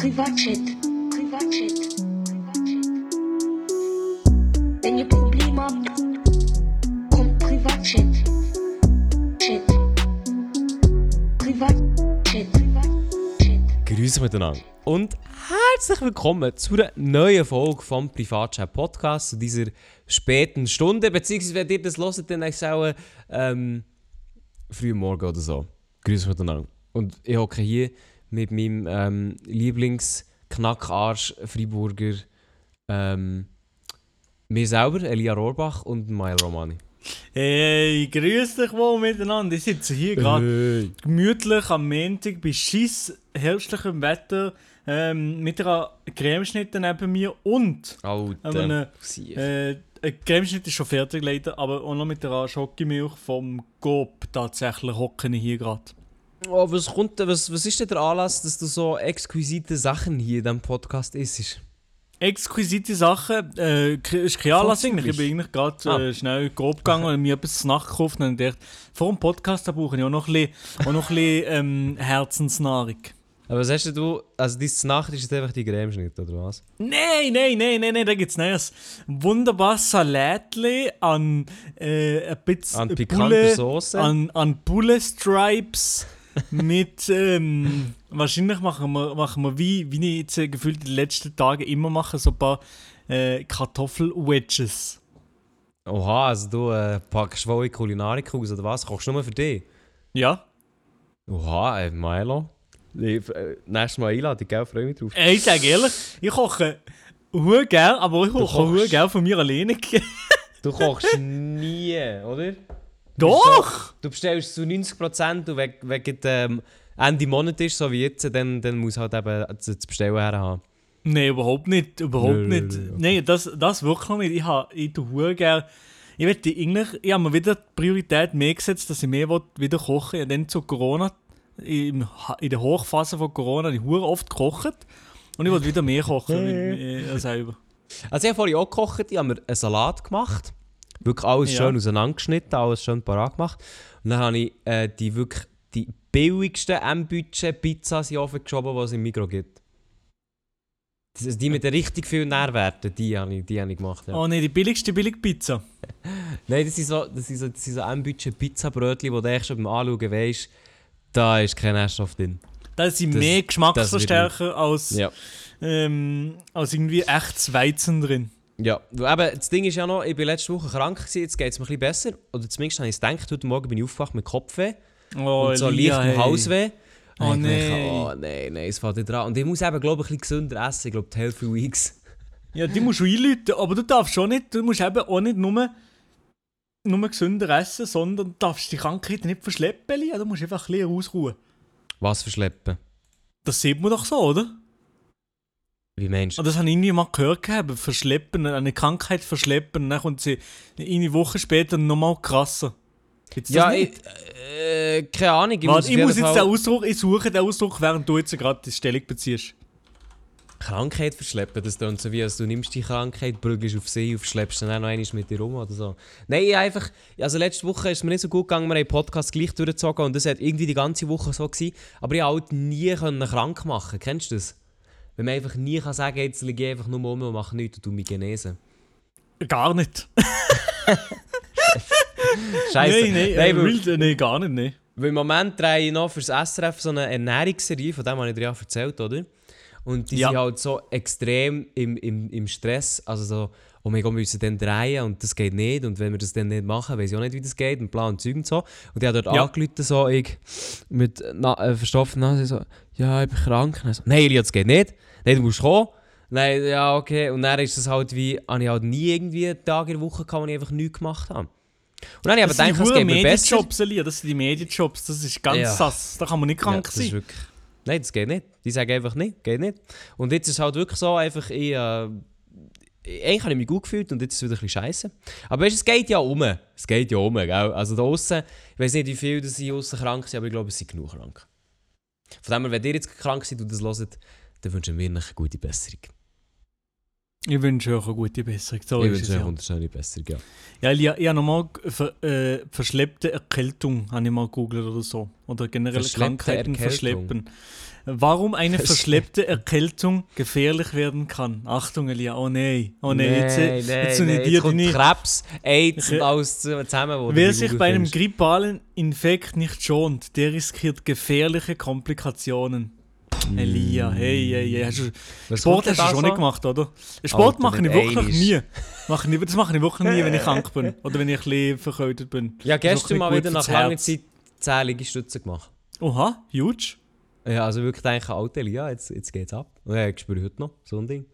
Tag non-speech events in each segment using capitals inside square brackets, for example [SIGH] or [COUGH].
Privatchat. Privatchat. Privatchat. Wenn ihr Probleme habt, kommt Privatchat. Chat. Privatchat. Privatchat. Grüße miteinander und herzlich willkommen zu einer neuen Folge vom Privatchat Podcast, zu dieser späten Stunde, beziehungsweise wenn ihr das hört, dann ist es auch ähm, früh Morgen oder so. Grüße miteinander. Und ich hocke hier mit meinem ähm, Lieblings-Knackarsch Freiburger ähm, mir selber, Elia Rohrbach und Mael Romani. Hey, grüß dich wohl miteinander. Ich sitze hier gerade gemütlich am Montag bei scheiss herbstlichem Wetter ähm, mit einer Cremeschnitte neben mir und Alter. einem, Siech. äh, ein Cremeschnitt ist schon fertig leider, aber auch noch mit einer Schokimilch vom Coop tatsächlich hocke ich hier gerade. Oh, was, kommt, was, was ist denn der Anlass, dass du so exquisite Sachen hier in diesem Podcast isst? Exquisite Sachen, äh, ist kein Anlass eigentlich. Ich bin eigentlich gerade Ah. äh, schnell Coop gegangen und mir etwas zu Nacht gekauft und dachte, vor dem Podcast da brauche ich auch noch ein bisschen, auch noch ein bisschen ähm, Herzensnahrung. Aber was hast du, also deine Nacht ist jetzt einfach die Cremeschnitt, oder was? Nein, nein, nein, nein, nein, da gibt's Neues. Wunderbares Salätli an äh, ein bisschen An Bulle- Soße? An, an Bulle Stripes mit, ähm, wahrscheinlich machen wir, machen wir wie, wie ich jetzt äh, gefühlt die letzten Tage immer mache, so ein paar äh, Kartoffel-Wedges. Oha, also du äh, packst wohl in Kulinarik aus, oder was? Kochst du nur für dich? Ja? Oha, äh, Milo. Ich, äh, nächstes Mal einladen, gell? Freue mich drauf. Ey, ich sage ehrlich, ich koche hure gern, aber ich koche hure gern von mir alleine. Du kochst nie, oder? Doch! Du bestellst zu 90% und wenn gerade, ähm, Ende Monat ist, so wie jetzt, dann, dann muss halt eben das Bestellen her haben. Nein, überhaupt nicht. Überhaupt Nö, nicht. nö, okay. Nein, das, das wirklich nicht. Ich, ha, ich tue hure gern. Ich wette eigentlich, ich habe mir wieder die Priorität mehr gesetzt, dass ich mehr wieder kochen will. Dann zu Corona, in der Hochphase von Corona, habe ich hure oft gekocht. Und ich will wieder mehr kochen [LAUGHS] äh, selber. Also ich habe vorhin auch gekocht, ich habe mir einen Salat gemacht. Wirklich alles Ja. schön auseinandergeschnitten, alles schön parat gemacht. Und dann habe ich äh, die wirklich die billigsten M-Budget-Pizzas in den Ofen geschoben, die es im Mikro gibt. Das die mit den richtig vielen Nährwerten, die habe ich, die habe ich gemacht. Ja. Oh nein, die billigste Billigpizza. [LAUGHS] Nein, das sind so, das sind so, das sind so M-Budget-Pizzabrötchen, wo du echt schon beim Anschauen weisst, da ist kein Nährstoff drin. Da sind Das- mehr das Geschmacksverstärker als, Ja. ähm, als irgendwie echtes Weizen drin. Ja, eben, das Ding ist ja noch, ich war letzte Woche krank, gewesen, jetzt geht es mir ein bisschen besser. Oder zumindest habe ich es gedacht, heute Morgen bin ich aufgewacht mit Kopfweh Oh, und so Elia, leichtem hey. Halsweh. Oh, nein. Oh nein, nein, es fällt nicht dran. Und ich muss eben, glaube ich, ein bisschen gesünder essen. Ich glaube, die Healthy Weeks. [LAUGHS] Ja, die musst du einläuten, aber du darfst schon nicht, du musst eben auch nicht nur, nur gesünder essen, sondern du darfst die Krankheit nicht verschleppen, Elia. du musst einfach ein bisschen ausruhen. Was verschleppen? Das sieht man doch so, oder? Wie meinst du? Und das habe ich irgendwie mal gehört, gehabt, verschleppen, eine Krankheit verschleppen, und dann kommt sie eine Woche später nochmal krasser. Gibt's Ja, ich, äh, keine Ahnung. Ich Warte, muss, ich muss jetzt Fall den Ausdruck, ich suche den Ausdruck, während du jetzt gerade die Stellung beziehst. Krankheit verschleppen. Das klingt so wie, als du nimmst die Krankheit, prügelst auf sie und verschleppst dann auch noch einmal mit dir rum oder so. Nein, ich einfach... Also letzte Woche ist es mir nicht so gut gegangen, wir haben den Podcast gleich durchgezogen und das hat irgendwie die ganze Woche so gewesen. Aber ich konnte halt nie können krank machen. Kennst du das? Wenn man einfach nie kann sagen jetzt liege ich einfach nur um und mache nichts und tu mich genesen. Gar nicht. [LAUGHS] Scheiße. Nein, nein, Nein, äh, weil- real, nein, gar nicht, nein. Weil im Moment drehe ich noch fürs SRF so eine Ernährungsserie, von dem habe ich dir ja erzählt, oder? Und die Ja. sind halt so extrem im, im, im Stress. Also so, oh mein Gott, wir müssen dann drehen und das geht nicht. Und wenn wir das dann nicht machen, weiß ich auch nicht, wie das geht. Und Plan und Zeug und so. Und die hat dort Ja. angerufen, so ich mit na, äh, verstopfter Nase, so, ja, ich bin krank. Und so, nein, Elia, das geht nicht. Nein, du musst kommen. Nein, ja, okay. Und dann ist es halt wie, habe ich halt nie irgendwie einen Tag in der Woche gehabt, wo ich einfach nichts gemacht habe. Und dann habe ich aber gedacht, es geht mir besser. Medienjobs, Elia, das sind die Medienjobs, das ist ganz Ja. sass. Da kann man nicht krank ja, das ist sein. wirklich... Nein, das geht nicht. Die sagen einfach nicht, geht nicht. Und jetzt ist es halt wirklich so, einfach ich... Äh, eigentlich habe ich mich gut gefühlt und jetzt ist es wieder ein bisschen scheiße. Aber weißt, du, es geht ja um. Es geht ja um, gell? Also da außen, ich weiß nicht, wie viele sind außen krank sind, aber ich glaube, es sind genug krank. Von dem her, wenn ihr jetzt krank seid und das hört, dann wünschen wir euch eine gute Besserung. Ich wünsche euch eine gute Besserung. So ich wünsche euch ja. wunderschöne Besserung, ja. Ja, ich, ich habe nochmal ver, äh, verschleppte Erkältung, habe ich mal gegoogelt oder so. Oder generell Krankheiten Erkältung. verschleppen. Warum eine [LAUGHS] Verschlepp- verschleppte Erkältung gefährlich werden kann. Achtung, Elia, oh nein. Oh nein, jetzt, nein, jetzt, jetzt sind nein, die jetzt kommt nicht. Krebs, AIDS und alles zu- zusammen. wo Wer sich bei einem grippalen Infekt nicht schont, der riskiert gefährliche Komplikationen. Elia, hey, hey, hey. Hast du, Was Sport hast du schon nicht gemacht, oder? Sport Alter, mache ich wirklich nie. Mach ich, das mache ich wirklich nie, wenn ich [LAUGHS] krank bin. Oder wenn ich ein bisschen verkältet bin. Ja, gestern mal wieder nach langer. Zeit 10 Liegestütze gemacht. Oha, huge. Ja, also wirklich eigentlich alte ja, jetzt, jetzt geht's ab. Und ja, ich spüre heute noch so ein Ding.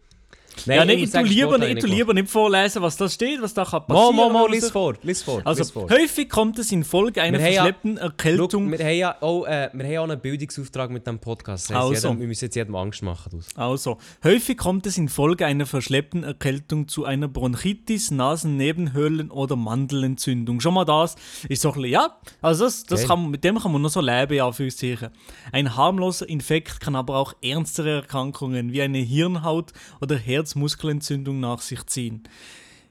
Ja, ich nicht, muss du sagen, lieber, ich lieber nicht vorlesen, was da steht, was da kann Mo, passieren mo, mo, oder lies vor, lies vor, Also, lies vor. häufig kommt es infolge einer Wir ja- verschleppten Schau, Erkältung. wir, haben ja auch, äh, wir haben ja auch einen Bildungsauftrag mit dem Podcast. Das Also. jedem, wir müssen jetzt jedem Angst machen. Das. Also, häufig kommt es infolge einer verschleppten Erkältung zu einer Bronchitis, Nasennebenhöhlen- oder Mandelentzündung. Schon mal das ist so ein bisschen, ja, also das, das Geil. kann, mit dem kann man noch so leben, ja, für sicher. Ein harmloser Infekt kann aber auch ernstere Erkrankungen wie eine Hirnhaut- oder Herzmuskelentzündung nach sich ziehen.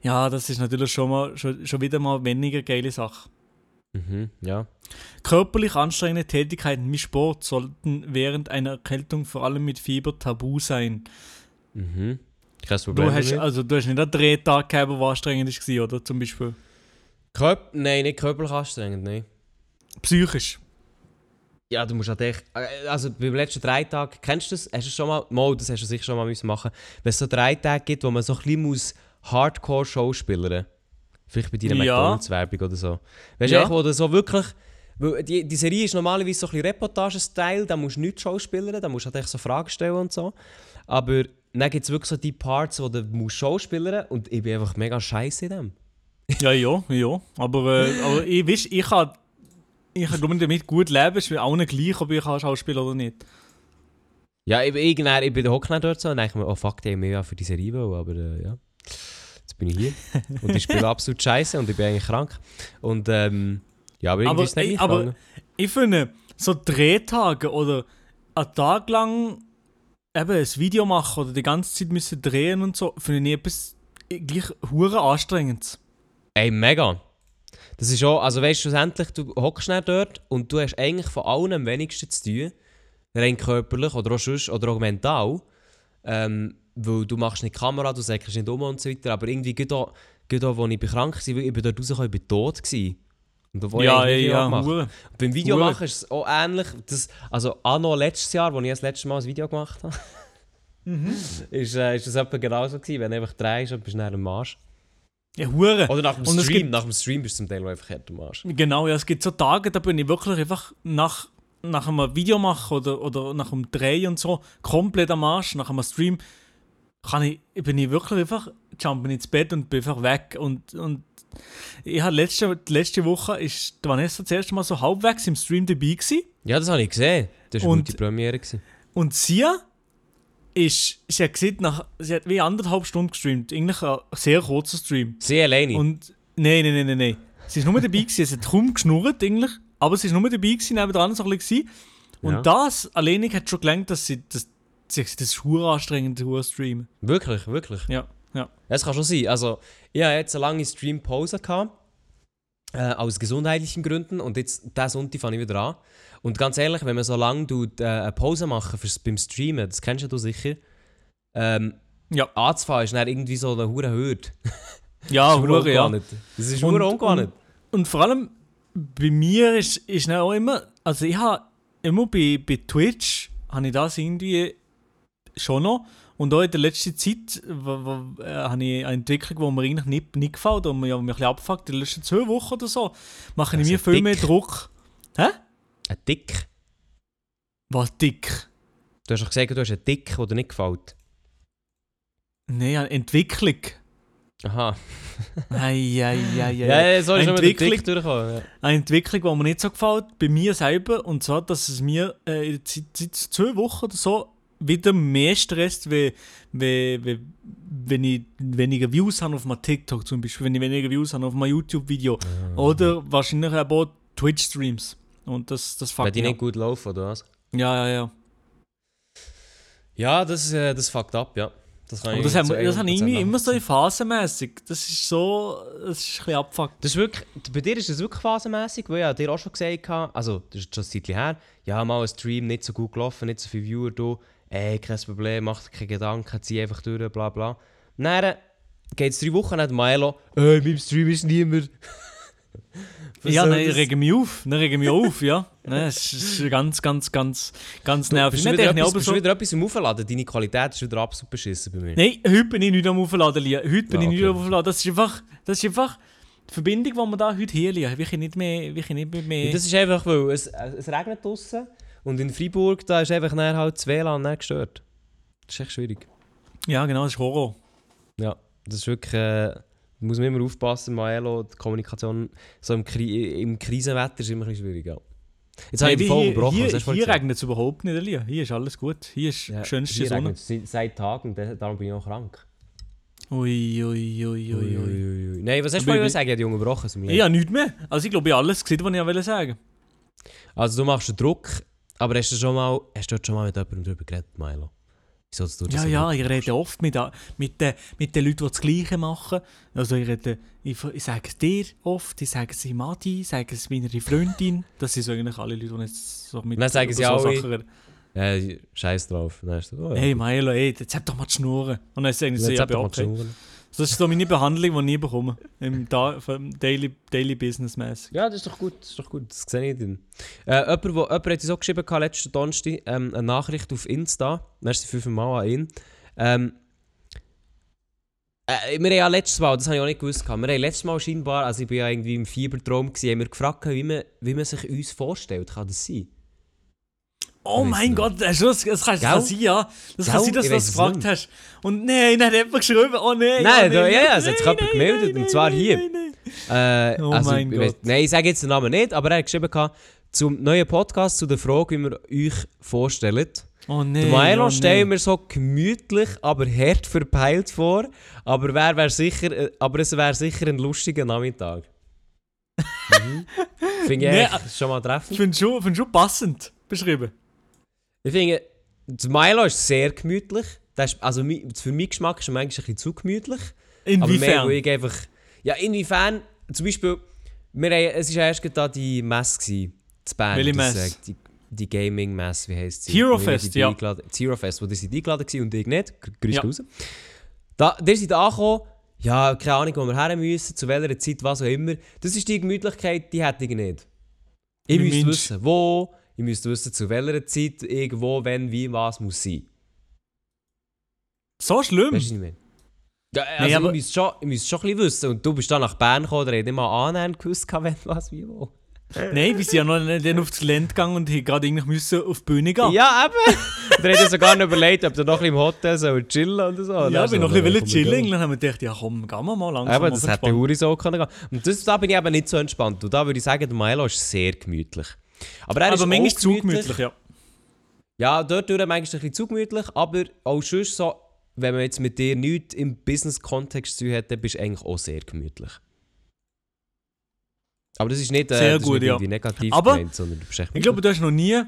Ja, das ist natürlich schon, mal, schon, schon wieder mal weniger geile Sache. Mhm, ja. Körperlich anstrengende Tätigkeiten wie Sport sollten während einer Erkältung vor allem mit Fieber tabu sein. Mhm. Kein Problem. Du hast, also, du hast nicht einen Drehtag gehabt, der anstrengend war, oder? Zum Beispiel. Körp nein, nicht körperlich anstrengend, nein. Psychisch. Ja, du musst halt echt, äh, also beim letzten drei Tagen, kennst du das? Hast du schon mal, mal das hast du sicher schon mal müssen machen, wenn es so drei Tage gibt, wo man so ein bisschen muss Hardcore-Show spielen Vielleicht bei deiner Ja. McDonalds-Werbung oder so. Weißt du, Ja. echt, wo du so wirklich, weil die, die Serie ist normalerweise so ein bisschen Reportage-Style, da musst du nicht Schauspielern, da musst du halt echt so Fragen stellen und so. Aber dann gibt es wirklich so die Parts, wo du musst Schauspielern und ich bin einfach mega scheiße in dem. Ja, ja, ja. Aber, äh, aber ich, weißt, ich kann, ich kann glaub, damit gut leben. Ist mir auch nicht gleich, ob ich kann Schauspieler oder nicht. Ja, ich, ich, dann, ich bin Hockner dort so und denke mir, oh fuck, die haben mich ja für die Serie wollen, aber äh, ja. Jetzt bin ich hier [LAUGHS] und ich spiele absolut scheiße und ich bin eigentlich krank. Und ähm, ja, aber irgendwie Aber, ist es nicht aber-. Ich finde, so Drehtage oder einen Tag lang eben ein Video machen oder die ganze Zeit müssen drehen und so, finde ich etwas gleich hure anstrengend. Ey, mega. Das ist auch, also weißt du, schlussendlich, du hockst nicht dort und du hast eigentlich von allen am wenigsten zu tun. Rein körperlich oder auch sonst, oder auch mental. Ähm, weil du machst nicht Kamera, du sagst nicht um und so weiter. Aber irgendwie, gerade auch, gerade auch, als ich krank war, ich bin dort rausgekommen, ich bin tot gewesen. Und da ich ja, eigentlich nicht ja, hure. Beim Video machen ist es auch ähnlich. Das, also auch noch letztes Jahr, als ich das letzte Mal ein Video gemacht habe, Mhm. [LAUGHS] ist, äh, ist das etwa genauso gewesen. Wenn du einfach drehst und bist du dann am Arsch. Ja, hure. Oder nach dem Und Stream. gibt- Nach dem Stream bist du zum Teil einfach hart am Arsch. Genau, ja, es gibt so Tage, da bin ich wirklich einfach nach, nach einem Video machen oder, oder nach einem Dreh und so komplett am Arsch, nach einem Stream, kann ich, bin ich wirklich einfach, jumpen ins Bett und bin einfach weg. Und, und ich habe letzte, die letzte Woche ist die Vanessa das erste Mal so halbwegs im Stream dabei gewesen. Ja, das habe ich gesehen. Das war eine Und- gute Premiere. Gewesen. Und sie ist, sie hat gesehen, nach, sie hat wie anderthalb Stunden gestreamt. Eigentlich ein sehr kurzer Stream. Sie alleine. Und nein, nein, nein, nein, nein. Sie ist nur dabei gewesen, sie hat kaum geschnurrt eigentlich, aber sie ist nur dabei gewesen, nebendran so ein bisschen. Und Ja. das alleine hat schon gelangt, dass sie das, sie, das ist hure anstrengend, hure streamen. Wirklich, wirklich. Ja, ja. Es kann schon sein. Also, ich hatte jetzt eine lange Stream-Pause. gehabt, Äh, aus gesundheitlichen Gründen. Und jetzt, diesen Sonntag fange ich wieder an. Und ganz ehrlich, wenn man so lange tut, äh, eine Pause machen fürs, beim Streamen, das kennst du sicher, ähm, Ja. anzufahren ist dann irgendwie so eine hure Hürde. [LAUGHS] Ja, [LAUGHS] hure, ja. Das ist Und- hure ungewohnt. Und vor allem bei mir ist, ist dann auch immer, also ich habe immer bei, bei Twitch, habe ich das irgendwie schon noch. Und auch in der letzten Zeit äh, habe ich eine Entwicklung, die mir eigentlich nicht, nicht gefällt und mir, ja, mich ein bisschen abfuckt. In den letzten zwei Wochen oder so mache ich Also mir viel dick. mehr Druck. Hä? Ein Dick. Was dick? Du hast doch gesagt, du hast einen Dick, der dir nicht gefällt. Nein, eine Entwicklung. Aha. Ei, ei, ei, ei. Ja, ja, sorry, dem Entwicklung- Dick durchgekommen. Ja. Eine Entwicklung, die mir nicht so gefällt, bei mir selber. Und zwar, dass es mir äh, in- seit, seit zwei Wochen oder so wieder mehr stresst, wie, wie, wenn ich weniger Views habe auf meinem TikTok zum Beispiel, wenn ich weniger Views habe auf meinem YouTube-Video. Oder wahrscheinlich auch Twitch-Streams. Und das, das Wenn fuckt die mich nicht gut laufen, oder was? Ja, ja, ja. Ja, das, äh, das fuckt ab, ja. Das, kann ich das, haben, das habe ich 100% irgendwie immer so phasenmässig. Das ist so. Das ist ein bisschen abfuckt. Das ist wirklich, bei dir ist das wirklich phasenmässig, weil ich ja dir auch schon gesagt habe, also das ist schon ein Zeitchen her, ja, mal ein Stream nicht so gut gelaufen, nicht so viele Viewer, du, ey, kein Problem, mach dir keine Gedanken, zieh einfach durch, bla bla. Dann geht es drei Wochen, dann Milo, ey, in meinem Stream ist niemand. [LAUGHS] Ja, nein, ich rege mich auf. Dann rege ich mich auf, ja. Nein, es ist ganz, ganz, ganz, ganz nervig. Bist du wieder, ich etwas, bist so, du wieder etwas am Aufladen? Deine Qualität ist wieder absolut beschissen bei mir. Nein, heute bin ich nicht am Aufladen, Lia. Heute bin Ah, ich nicht am Aufladen. Das ist einfach, das ist einfach die Verbindung, die wir da heute hier liegen. Können nicht mehr, können nicht mehr... Und das ist einfach, weil es, es regnet draußen und in Freiburg da ist einfach nachher halt das WLAN nicht gestört. Das ist echt schwierig. ja, genau, das ist Horror. Ja, das ist wirklich. Äh, muss man immer aufpassen, Maelo, die Kommunikation so im, Kri im Krisenwetter ist immer ein bisschen schwierig. Ja. Jetzt habe ich Hey, hier gebrochen. hier, hier regnet es überhaupt nicht, Lia. Hier ist alles gut. Hier ist Ja, schönste hier Sonne. seit- seit Tagen, da- darum bin ich auch krank. Ui, ui, ui, ui, ui. Nein, was hast du Aber vorhin ich- habe unterbrochen. mir- Ich habe nichts mehr. Also ich glaube, ich habe alles gesehen, was ich wollte sagen. Also du machst den Druck, aber hast du schon mal, hast du schon mal mit jemandem darüber geredet, Milo? Wieso tut das Ja, so ja, ich rede oft mit, a- mit, den, mit den Leuten, die das Gleiche machen. Also ich, rede, ich, ich sage es dir oft, ich sage es im Madi, ich sage es meiner Freundin. Das sind so eigentlich alle Leute, die jetzt so mit Dann sagen sie über alle- Sachen. Ja, scheiß drauf. Dann hast du, oh, ja. Hey Milo, ey, jetzt hab doch mal die Schnurren. Und dann sagen sie, ja, okay. Das ist so meine Behandlung, die ich nie bekomme. Im da Daily, Daily Business mäßig. Ja, das ist doch gut, das ist doch gut, das sehe ich dann. Äh, jemand, wo, jemand hat uns auch geschrieben, gehabt, letzten Donnerstag, ähm, eine Nachricht auf Insta, merci fünfmal an ihn. Ähm, äh, wir haben ja letztes Mal, das habe ich auch nicht gewusst, gehabt, wir haben letztes Mal scheinbar, also ich bin ja irgendwie im Fiebertraum, gewesen, haben wir gefragt, wie man, wie man sich uns vorstellt, kann das sein? Oh mein nicht. Gott, das, das, das kann, das ja. Das kann sein, dass du das gefragt hast. Und nein, dann hat jemand geschrieben, oh nein. Nein, oh, da- ja, ja, es hat sich jemand gemeldet, nein, und zwar nein, hier. nein, nein. Äh, Oh also, mein ich Gott. Nein, ich sage jetzt den Namen nicht, aber er hat geschrieben, zum neuen Podcast, zu der Frage, wie wir euch vorstellen. Oh nein. Der Milo oh, stellen mir so gemütlich, aber hart verpeilt vor. Aber, wer wär sicher, äh, aber es wäre sicher ein lustiger Nachmittag. [LAUGHS] mhm. Finde ich Nee, schon mal treffend. finde schon, find schon passend beschrieben. Ich finde, der Milo ist sehr gemütlich. Das ist, also für meinen Geschmack ist er manchmal ein bisschen zu gemütlich. Aber mehr, Inwiefern? ich einfach... Ja, inwiefern... Zum Beispiel, wir es war erst da die Messe, gewesen, das Band. Welche das, Messe? äh, die, die Gaming-Messe, wie heisst sie? Hero Fest, ja. eingeladen- Das Hero Fest, wo die sind eingeladen waren und ich nicht. Gr- Grüß Ja. raus. Da, die sind angekommen, ja, keine Ahnung, wo wir her müssen, zu welcher Zeit, was auch immer. Das ist die Gemütlichkeit, die hätte ich nicht. Ich müsste wissen, wo, ich müsste wissen, zu welcher Zeit, irgendwo, wenn, wie, was muss sein. So schlimm? Weißt du, was ich meine? Ja, also Nee, aber- ich, müsste schon, ich müsste schon ein bisschen wissen. Und du bist dann nach Bern gekommen, da hätte ich nicht mal annähernd gewusst, wenn, was, wie, wo. Nein, wir sind ja noch nicht dann aufs Gelände gegangen und haben gerade eigentlich müssen auf die Bühne gehen. Ja, eben. da hätte ich sogar noch überlegt, ob du noch ein bisschen im Hotel soll chillen oder so. ja, wir so, noch ein bisschen chillen. Dann haben wir gedacht, ja komm, gehen wir mal langsam. Eben, das hätte. Uri so können gehen. Und das, da bin ich eben nicht so entspannt. Und da würde ich sagen, der Milo ist sehr gemütlich. Aber er ist Aber manchmal auch zu gemütlich, ja. Ja, dort durch manchmal ein bisschen zu gemütlich, aber auch sonst so, wenn man jetzt mit dir nichts im Business-Kontext zu hat, dann bist du eigentlich auch sehr gemütlich. Aber das ist nicht, äh, Sehr ist gut, nicht ja. negativ Aber gemeint, sondern du bist echt Ich glaube, du hast noch nie,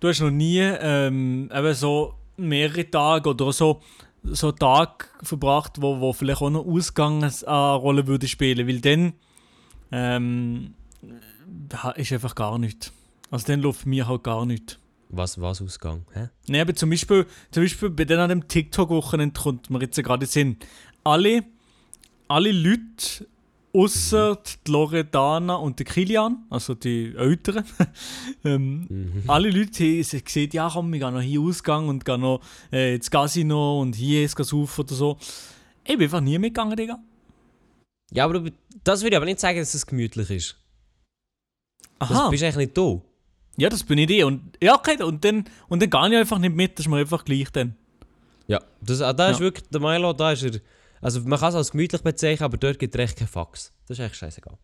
du hast noch nie ähm, eben so mehrere Tage oder so, so einen Tag verbracht, wo, wo vielleicht auch noch Ausgang eine Rolle würde spielen, weil dann ähm, ist einfach gar nichts. Also dann läuft mir halt gar nichts. was, was Ausgang? Hä? Nee, aber zum Beispiel, zum Beispiel bei dann an dem TikTok-Wochenende kommt mir jetzt gerade Sinn. Alle, alle Leute, außer die Loredana und der Kilian, also die Älteren, [LAUGHS] ähm, Mhm. alle Leute haben gesehen, ja komm, wir gehen noch hier Ausgang und gehen noch äh, ins Casino und hier ist es auf oder so. Ich bin einfach nie mitgegangen, Digga. Ja, aber das würde ich aber nicht sagen, dass es gemütlich ist. Das Aha, bist eigentlich nicht du. Ja, das bin ich. Und, ja, okay, und dann, und dann gehe ich einfach nicht mit, das ist mir einfach gleich dann. Ja, das, ah, da ist Ja. wirklich, der Milo, da ist er, also man kann es als gemütlich bezeichnen, aber dort gibt es recht keinen Fax. Das ist echt scheißegal.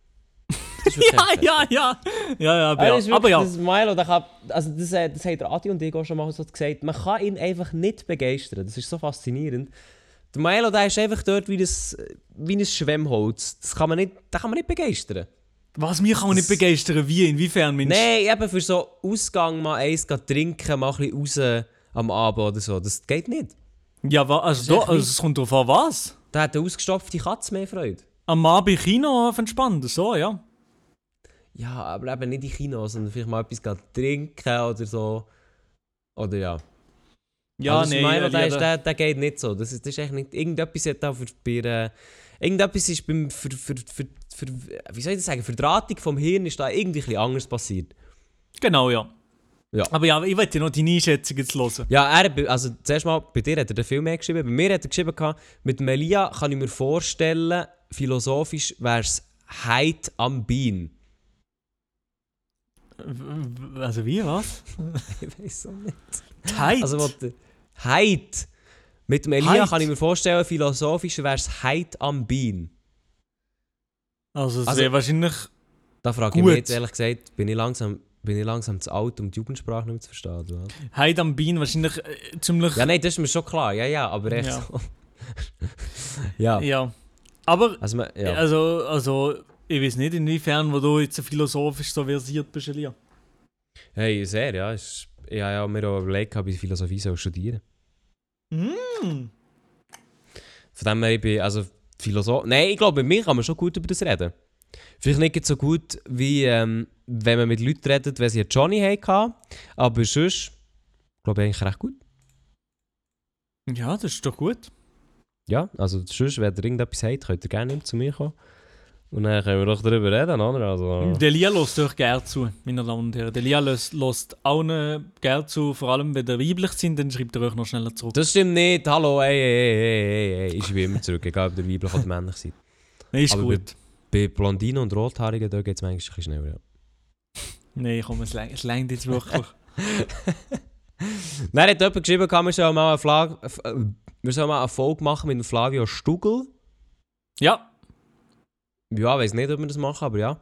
Ist [LAUGHS] Ja, ja, ja. Ja, ja, aber, Ja, ja. das ist aber ja. Das Milo, der kann, also das, äh, das hat der Adi und ich auch schon mal so gesagt, man kann ihn einfach nicht begeistern. Das ist so faszinierend. Der Milo, der ist einfach dort wie ein, wie ein Schwemmholz. Das kann man nicht, den kann man nicht begeistern. Was, mich kann man nicht begeistern. Wie, inwiefern, Mensch? Nein, eben für so Ausgang mal eins trinken, mal ein bisschen raus am Abend oder so. Das geht nicht. Ja, wa, also, da, also es kommt drauf an, was? Da hat eine ausgestopfte Katze mehr Freude. Am Abend Kino entspannen, so, ja. Ja, aber eben nicht in Kino, sondern vielleicht mal etwas trinken oder so. Oder ja. Ja, also nee, Mein, ja, der, ja, der, der geht nicht so. Das ist, das ist echt nicht. Irgendetwas hat da für, bei, äh, Irgendetwas ist beim. Für, für, für, für, wie soll ich das sagen? Verdrahtung vom Hirn ist da irgendwie ein anders passiert. Genau, ja. Ja. Aber ja, ich wollte noch deine Einschätzung jetzt hören. Ja, er, also zuerst mal, bei dir hat er den viel mehr geschrieben. Bei mir hat er geschrieben, gehabt, mit Melia kann ich mir vorstellen, philosophisch wäre es Heid am Bein. Also wie, was? [LAUGHS] Ich weiß auch nicht. Tight? Also, was Heid. Mit Melia Heid? kann ich mir vorstellen, philosophisch wäre es Heid am Bein. Also es also- wäre wahrscheinlich... Da frage ich Gut. mich jetzt ehrlich gesagt, bin ich langsam, bin ich langsam zu alt, um die Jugendsprache nicht mehr zu verstehen? Oder? Heid am Bein wahrscheinlich äh, ziemlich... Ja, nein, das ist mir schon klar. Ja, ja, aber echt Ja. so. [LAUGHS] ja. Ja. Aber, Also, man- ja. also, also, ich weiß nicht, inwiefern, wo du jetzt philosophisch so versiert bist, Elia. Hey, sehr, ja. Ist, ich habe ja mir auch überlegt, ob ich Philosophie soll studieren Mm. Von dem her, ich bin, also Philosoph... Nein, ich glaube, mit mir kann man schon gut über das reden. Vielleicht nicht so gut, wie ähm, wenn man mit Leuten redet, wenn sie einen Johnny hatten, aber sonst glaube ich eigentlich recht gut. Ja, das ist doch gut. Ja, also sonst, wenn ihr irgendetwas habt, könnt ihr gerne zu mir kommen. Und dann können wir doch darüber reden, oder? Also, Der Lia lässt euch gerne zu, meine Damen und Herren. Der Lia lässt, allen gerne zu, vor allem wenn ihr weiblich sind, dann schreibt er euch noch schneller zurück. das stimmt nicht. Hallo, ey, ey, ey, ey, ey. Ich schreibe immer zurück, egal ob ihr weiblich oder männlich seid. [LAUGHS] Nein, ist aber gut. Bei Blondinen und Rothaarigen, da geht es manchmal ein bisschen schneller. Ja. [LAUGHS] Nein, komm, es längt- es längt jetzt wirklich. [LAUGHS] Dann hat jemand geschrieben, wir sollen mal eine, Flag äh, wir sollen mal eine Folge machen mit dem Flavio Stugel. ja, Ja, ich weiß nicht, ob wir das machen, aber ja.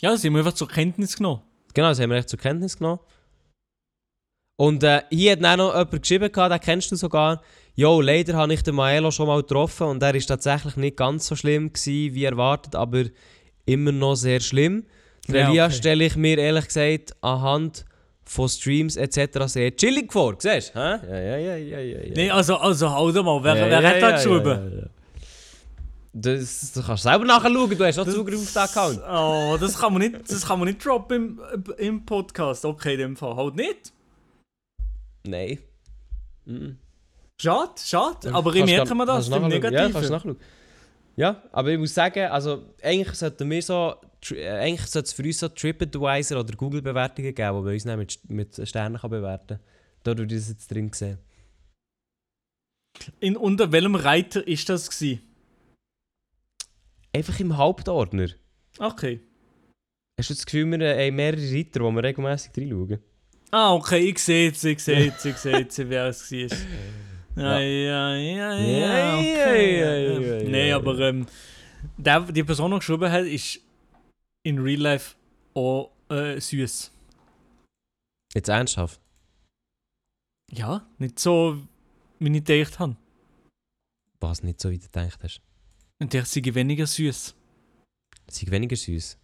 ja, das haben wir einfach zur Kenntnis genommen. Genau, das haben wir echt zur Kenntnis genommen. Und äh, hier hat dann noch jemand geschrieben, gehabt, den kennst du sogar. Jo, leider habe ich den Maelo schon mal getroffen und er ist tatsächlich nicht ganz so schlimm gewesen, wie erwartet, aber immer noch sehr schlimm. Den Ja, Elia okay. stelle ich mir ehrlich gesagt anhand von Streams etc. sehr chillig vor. Siehst du? Ja, ja, ja, ja, ja. ja. Nein, also, also halt mal, wer, Ja, wer ja, hat ja, geschrieben? Das, du kannst selber nachschauen, du hast auch Das- Zugriff auf den Account. Oh, das kann man nicht, das kann man nicht droppen im, im Podcast. Okay, in dem Fall. Halt nicht. Nein. Mhm. Schade, schade. Aber ich merke mir das, dem nachschauen. Ja, kannst Negativen. nachschauen. Ja, aber ich muss sagen, also eigentlich sollten wir so, äh, eigentlich sollte es für uns so TripAdvisor oder Google-Bewertungen geben, wo man uns dann mit, mit Sternen kann bewerten kann. Da würde ich das jetzt drin sehen. In, unter welchem Reiter ist das gewesen? Einfach im Hauptordner. Okay. Hast du das Gefühl, wir haben mehrere Reiter, wo wir regelmäßig reinschauen? Ah, okay, ich sehe jetzt, ich sehe jetzt, ich sehe jetzt, wer es war. [LAUGHS] Ja, ja, ja, ja, Ja, okay. ja, ja, ja, ja. Nein, aber ähm, der, die Person, die geschrieben hat, ist in Real Life auch äh, süß. Jetzt ernsthaft? Ja, nicht so, wie ich gedacht habe. Was nicht so, wie du gedacht hast. Und der sei weniger süß. Sie weniger süß.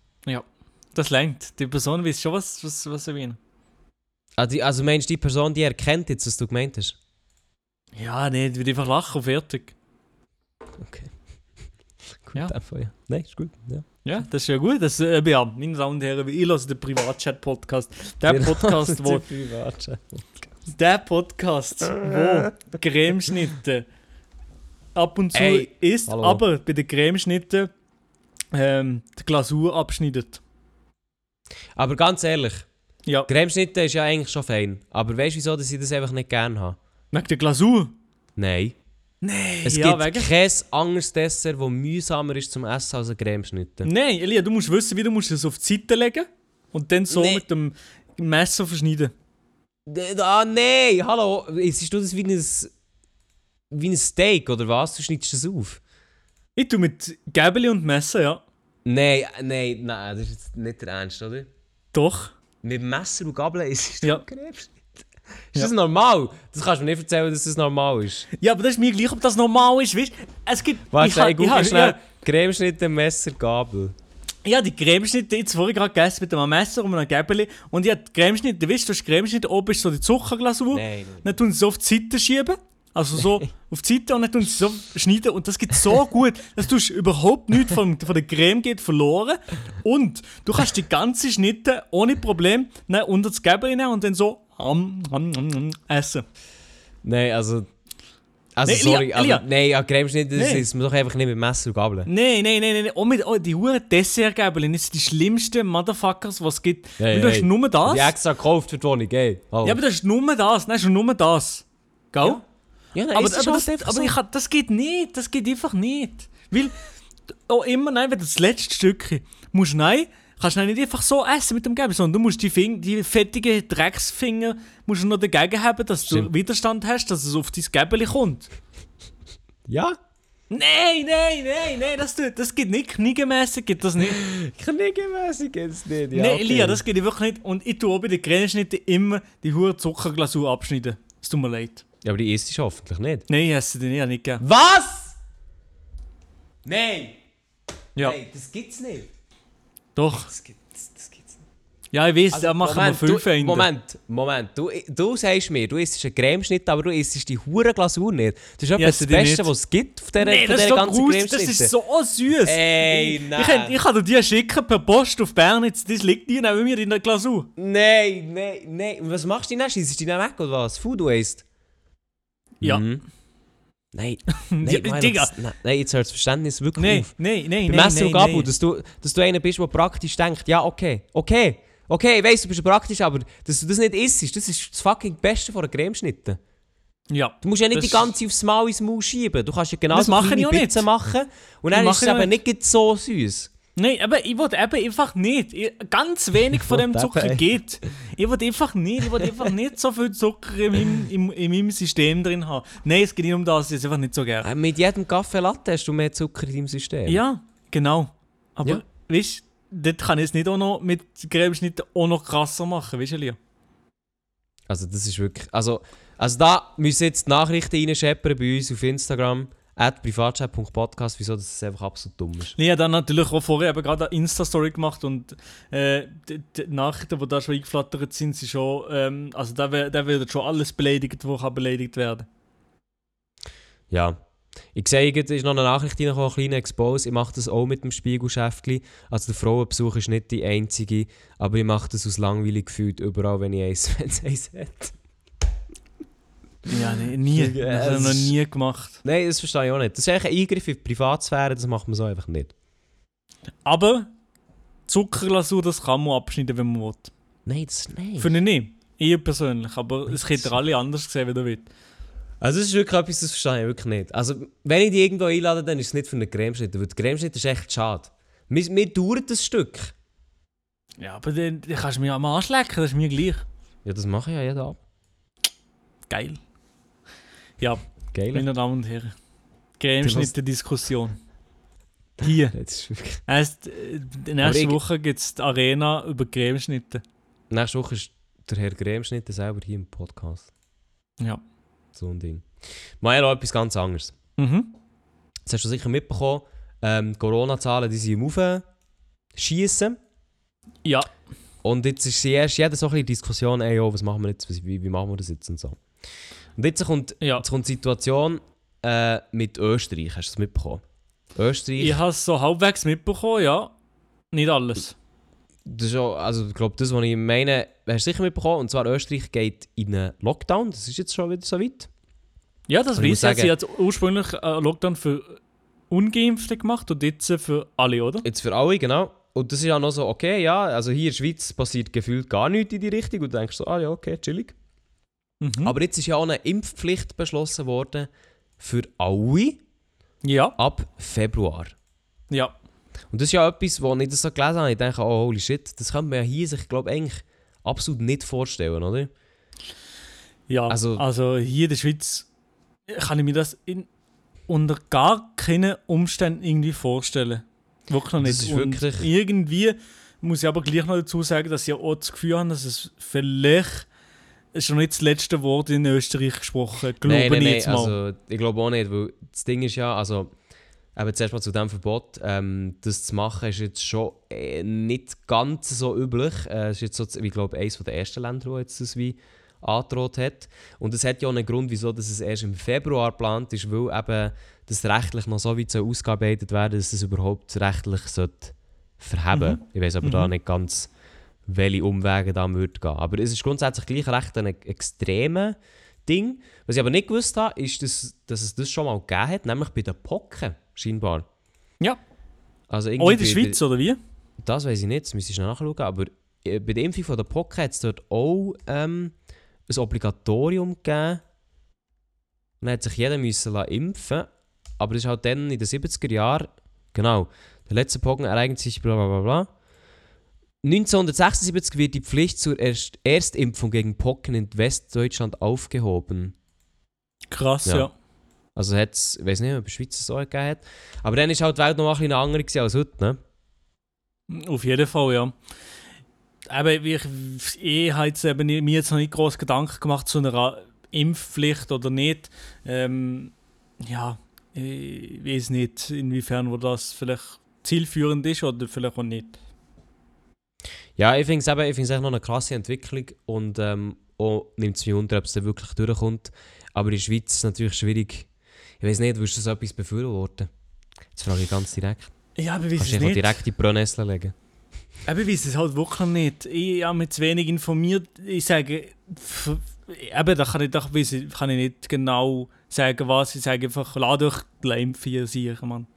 Das lenkt. Die Person weiß schon, was, was, was er will. Ah, also meinst du die Person, die erkennt jetzt, was du gemeint hast? Ja, nee, die wird einfach lachen und fertig. Okay. [LAUGHS] gut, Ja. einfach, ja. Nein, ist gut. Ja. Ja, das ist ja gut. Das, äh, ja, meine Damen und Herren, ich höre den Privatchat-Podcast. Der Podcast, wo, der Podcast, wo Cremeschnitte ab und zu Ey, isst, hallo. aber bei den Cremeschnitten ähm, die Glasur abschneidet. Aber ganz ehrlich, Ja, Cremeschnitte ist ja eigentlich schon fein. Aber weißt du, wieso dass ich das einfach nicht gerne habe? wegen der Glasur. Nein. Nein, Es ja, gibt wegen. kein anderes Dessert, das mühsamer ist zum Essen als ein Cremeschnitte. Nein, Elia, du musst wissen, wie du musst es auf die Seite legen und dann so Nee. mit dem Messer verschneiden. Ah, nein! Hallo! Siehst du das wie ein, wie ein Steak oder was? Du schneidest das auf? Ich tue mit Gäbeli und Messer, ja. Nein, nein, nein, das ist jetzt nicht der Ernst, oder? Doch. Mit Messer und Gabel ist Ja. das Cremeschnitte. Ist Ja. das normal? Das kannst du mir nicht erzählen, dass das normal ist. Ja, aber das ist mir gleich, ob das normal ist, weißt Es gibt... Warte, ich, ich google ha- schnell. ja, Cremeschnitte, Messer, Gabel. Ja, die Cremeschnitte, jetzt vorhin gerade gegessen mit einem Messer und einem Gäbeli. Und ich habe die Cremeschnitte, weißt du, du hast Cremeschnitte, oben ist so die Zuckerglasur. Nein, nein. Dann tun sie es auf die Seite schieben Also so [LAUGHS] auf die Seite und dann tun sie so schneiden und das geht so gut, dass du hast überhaupt nichts von, von der Creme geht verloren und du kannst die ganze Schnitte ohne Problem ne, unter das Gäbel nehmen und dann so am, am, am, essen. Nein, also. Also, Nee, sorry, aber. Elia. Nein, ja, Cremeschnitt, das Nee. ist man doch einfach nicht mit Messer und Gabel. Nein, nein, nein, nein, auch mit oh, die huren Dessertgäbel, das sind die schlimmsten Motherfuckers, was es gibt. Weil du hast nur das. Die extra gekauft für die Wohnung, ey. Ja, aber das ist nur das, nein, ist nur das. Gell? ja, nein, aber, es aber, das, aber so. ich, das geht nicht, das geht einfach nicht. Weil, auch immer, nein, wenn du das letzte Stückchen musst, nein, kannst du nicht einfach so essen mit dem Gabel, sondern du musst die, Fing die fettigen Drecksfinger musst du noch dagegen haben, dass du Stimmt. Widerstand hast, dass es auf dein Gäbeli kommt. Ja? Nein, nein, nein, nein, das, das geht nicht, kniegemässig geht das nicht. [LAUGHS] Kniegemässig geht's nicht. Ja, nein, okay. Elia, das geht wirklich nicht. Und ich tue bei den Cremeschnitten immer die hohe Zuckerglasur abschneiden. Es tut mir leid. Ja, aber die isst du hoffentlich nicht. Nein, ich esse die nicht, nicht gern. Was? Nein! Ja, Nein, das gibt's nicht. doch. Das, gibt, das, das gibt's nicht. Ja, ich weiß, da machen Moment, wir fünf du, Ende. Moment, Moment. Du, du sagst mir, du isst einen Cremeschnitt, aber du isst die hure Glasur nicht. Das ist etwa Ja, das Beste, was es gibt von dieser, Nee, ist dieser doch ganzen gruselig, das Cremeschnitte. ist so süß. Ey, nein. ich, kann- ich kann dir die schicken per Post auf Bern, jetzt, das liegt dir neben mir in der Glasur. Nein, nein, nein. Und Was machst du denn? Schießt du die dann weg oder was? Food Waste? Ja. Mhm. Nein, [LAUGHS] nein, nein, Digga. nein, nein, jetzt hört das Verständnis wirklich Nein, auf. nein, nein, Bei nein, nein, Gabel, nein. dass du, dass du einer bist, der praktisch denkt, ja, okay, okay, okay, ich weiss, du bist praktisch, aber dass du das nicht isst, das ist das fucking Beste von einer Cremeschnitte. Ja. Du musst ja nicht die ganze aufs Maul ins Maul schieben. Du kannst ja genau Das mache Pizzen nicht. machen und dann ist es eben nicht so süß. Nein, aber ich wollte eben einfach nicht. Ich, ganz wenig von dem Zucker geht. Ich wollte einfach nicht. Ich wollte einfach nicht so viel Zucker in meinem, im, in meinem System drin haben. Nein, es geht nicht um das. Ich esse einfach nicht so gerne. Äh, mit jedem Kaffee Latte hast du mehr Zucker in deinem System. Ja, genau. Aber Ja. weißt du, dort kann ich es nicht auch noch mit Cremeschnitten auch noch krasser machen, weißt du? Also das ist wirklich... Also, also da müssen jetzt Nachrichten reinscheppern bei uns auf Instagram at privatchat.podcast, wieso das einfach absolut dumm ist. Ich habe dann natürlich auch vorher eben gerade eine Insta-Story gemacht und äh, die, die Nachrichten, die da schon eingeflattert sind, sind schon, ähm, also da, da wird schon alles beleidigt, was beleidigt werden. Ja. Ich sehe, es ist noch eine Nachricht reingekommen, ein kleiner Expose. Ich mache das auch mit dem Spiegelschäftli. Also der Frauenbesuch ist nicht die einzige, aber ich mache das aus langweilig gefühlt überall, wenn ich eins, wenn es [LAUGHS] eins hat. Ja, nee, nie. [LAUGHS] Das habe ich es noch nie gemacht. Nein, das verstehe ich auch nicht. Das ist eigentlich ein Eingriff in die Privatsphäre, das macht man so einfach nicht. Aber Zuckerglasur, das kann man abschneiden, wenn man will. Nein, das nein. Finde ich nicht. Ich persönlich, aber es hätte alle anders gesehen, wie du willst. Also das ist wirklich etwas, das verstehe ich wirklich nicht. Also wenn ich dich irgendwo einlade, dann ist es nicht für einen Cremeschnitt, weil der Cremeschnitt ist echt schade. Mir, mir dauert das Stück. Ja, aber dann, dann kannst du mich am Arsch lecken, das ist mir gleich. Ja, das mache ich ja jeden Abend. Geil. Ja, Geil. meine Damen und Herren. Cremeschnitte-Diskussion. [LAUGHS] Hier. Das ist wirklich... Erst, äh, nächste ich- Woche gibt es die Arena über Cremeschnitte. Nächste Woche ist der Herr Cremeschnitt selber hier im Podcast. Ja. So ein Ding. Mal noch etwas ganz anderes. Mhm. Das hast du sicher mitbekommen. Ähm, die Corona-Zahlen die sind im Aufschießen. Ja. Und jetzt ist sie erst jeder so ein bisschen Diskussion, ey, oh, was machen wir jetzt, wie, wie machen wir das jetzt und so. Und jetzt kommt, Ja. jetzt kommt die Situation äh, mit Österreich. Hast du das mitbekommen? Österreich, Ich habe es so halbwegs mitbekommen, ja. Nicht alles. das ist auch, also ich glaube, das, was ich meine, hast du sicher mitbekommen. Und zwar Österreich geht in einen Lockdown. Das ist jetzt schon wieder so weit. Ja, das ich weiß ich. Sie hat ursprünglich einen Lockdown für Ungeimpfte gemacht und jetzt für alle, oder? Jetzt für alle, genau. Und das ist ja noch so, okay, ja, also hier in der Schweiz passiert gefühlt gar nichts in die Richtung. Und du denkst so, ah ja, okay, chillig. Mhm. Aber jetzt ist ja auch eine Impfpflicht beschlossen worden für alle ja, ab Februar. ja. Und das ist ja etwas, wo ich das so gelesen habe. Ich denke, oh holy shit, das könnte man ja hier sich, glaube eigentlich absolut nicht vorstellen, oder? Ja, also, Also- hier in der Schweiz kann ich mir das in, unter gar keinen Umständen irgendwie vorstellen. Wirklich noch Das nicht. ist Und wirklich- irgendwie muss ich aber gleich noch dazu sagen, dass ich auch das Gefühl habe, dass es vielleicht ist schon nicht das letzte Wort in Österreich gesprochen. Glaube nein, nein, ich nein, jetzt mal. also ich glaube auch nicht, weil das Ding ist ja, also eben zuerst mal zu dem Verbot, ähm, das zu machen ist jetzt schon äh, nicht ganz so üblich. Äh, es ist jetzt so, ich glaube, eines der ersten Länder, wo jetzt das wie angedroht hat. Und es hat ja auch einen Grund, wieso dass es erst im Februar geplant ist, weil eben das rechtlich noch so weit soll ausgearbeitet werden dass es überhaupt rechtlich sollte verheben Mhm. Ich weiß aber da Mhm. nicht ganz, welche Umwege da würde gehen. Aber es ist grundsätzlich gleich recht ein extremes Ding. Was ich aber nicht gewusst habe, ist, dass, dass es das schon mal gegeben hat, nämlich bei den Pocken, scheinbar. Ja. Also Auch in der Schweiz, oder wie? das weiß ich nicht, das müsste ich nachschauen. Aber äh, bei der Impfung von der Pocken hat es dort auch ähm, ein Obligatorium gegeben. Dann hat sich jeder müssen impfen Aber das ist halt dann in den 70er Jahren, genau, der letzte Pocken ereignet sich bla bla bla bla. 1976 wird die Pflicht zur Erst Erstimpfung gegen Pocken in Westdeutschland aufgehoben. Krass, Ja. ja. Also hat es, ich weiß nicht, ob es in der Schweiz es so gegeben hat. Aber dann ist halt die Welt noch ein bisschen gewesen als heute, ne? Auf jeden Fall, ja. Aber ich, ich habe jetzt eben mir jetzt noch nicht groß Gedanken gemacht zu einer Impfpflicht oder nicht. Ähm, ja, ich weiß nicht, inwiefern wo das vielleicht zielführend ist oder vielleicht auch nicht. Ja, ich finde es eben, ich find's echt noch eine krasse Entwicklung und ähm, auch nimmt es mich unter, ob es dann wirklich durchkommt. Aber in der Schweiz ist es natürlich schwierig. Ich weiß nicht, würdest du so etwas befürworten? Jetzt frage ich ganz direkt. Ja, aber Kannst es nicht. direkt in die Brennnessel legen? Ich weiß es halt wirklich nicht. Ich habe mich zu wenig informiert. Ich sage, eben, da kann ich, da kann ich nicht genau sagen, was. Ich sage einfach, lad euch die impfen, ihr sicher, Mann. [LAUGHS]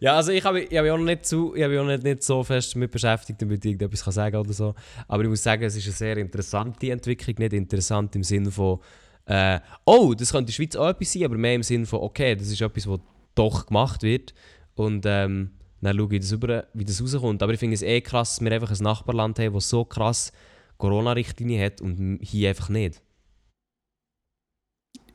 Ja, also ich habe ich hab auch noch nicht, zu, ich mich auch nicht, nicht so fest damit beschäftigt, damit ich irgendetwas kann sagen oder so. Aber ich muss sagen, es ist eine sehr interessante Entwicklung. Nicht interessant im Sinne von, äh, oh, das könnte in der Schweiz auch etwas sein, aber mehr im Sinne von, okay, das ist etwas, was doch gemacht wird. Und ähm, dann schaue ich das über, wie das rauskommt. Aber ich finde es eh krass, dass wir einfach ein Nachbarland haben, das so krass Corona-Richtlinie hat und hier einfach nicht.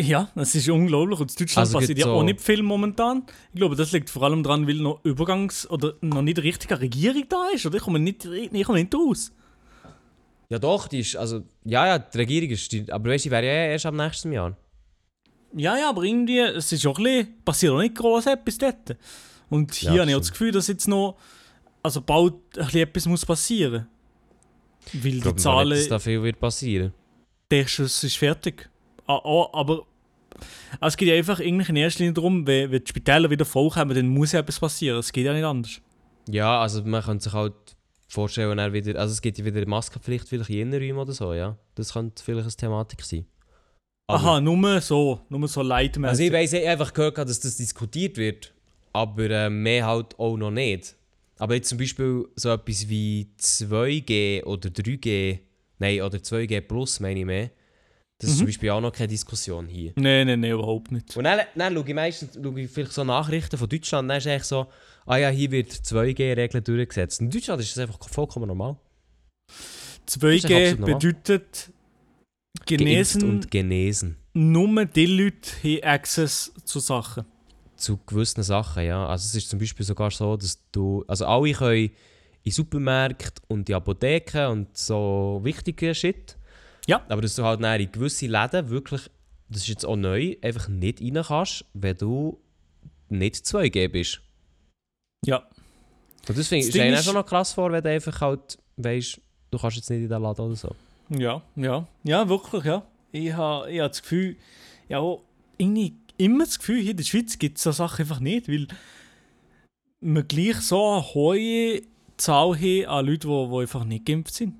Ja, das ist unglaublich. Und in Deutschland Also passiert ja so- auch nicht viel momentan. Ich glaube, das liegt vor allem daran, weil noch Übergangs- oder noch nicht richtige Regierung da ist. Oder ich komme nicht, ich komme nicht raus. Ja doch, die ist, also, ja, ja, die Regierung ist, die, aber weißt du, die wäre ja erst am nächsten Jahr. Ja, ja, aber irgendwie, es ist auch ein bisschen, passiert auch nicht groß etwas dort. Und hier Ja, habe ich auch das. Gefühl, dass jetzt noch, also bald ein bisschen etwas muss passieren. Weil Ich die glaube nicht, Zahlen, dass da viel wird passieren. der Schuss ist fertig. Ah, ah, aber ah, es geht ja einfach eigentlich in erster Linie darum, wenn, wenn die Spitäler wieder vollkommen, dann muss ja etwas passieren. Es geht ja nicht anders. Ja, also man könnte sich halt vorstellen, wenn er wieder, also es gibt ja wieder eine Maskenpflicht vielleicht in Innenräumen oder so, ja. Das könnte vielleicht eine Thematik sein. Aber- Aha, nur so, nur so Also ich weiss, ich einfach gehört, dass das diskutiert wird, aber äh, mehr halt auch noch nicht. Aber jetzt zum Beispiel so etwas wie 2G oder 3G, nein, oder 2G plus meine ich mehr, das ist Mhm. zum Beispiel auch noch keine Diskussion hier. Nein, nein, nein, überhaupt nicht. Und dann, dann schaue ich meistens schaue ich vielleicht so Nachrichten von Deutschland, dann ist echt so, ah ja, hier wird 2G-Regel durchgesetzt. In Deutschland ist das einfach vollkommen normal. 2G absolut normal. bedeutet, Geimpft genesen und genesen. nur die Leute haben Access zu Sachen. Zu gewissen Sachen, ja. Also es ist zum Beispiel sogar so, dass du, also alle können in Supermärkte und in Apotheken und so wichtige Shit. Ja. Aber dass du halt dann in gewisse Läden wirklich, das ist jetzt auch neu, einfach nicht rein kannst, wenn du nicht 2G bist. Ja. Und das finde Das ich stell ist- schon noch krass vor, wenn du einfach halt weißt, du kannst jetzt nicht in den Laden oder so. Ja, ja. Ja, wirklich, ja. Ich habe ich ha das Gefühl, ja, irgendwie immer das Gefühl, hier in der Schweiz gibt es so Sachen einfach nicht, weil wir gleich so eine hohe Zahl haben an Leuten, die, die einfach nicht geimpft sind.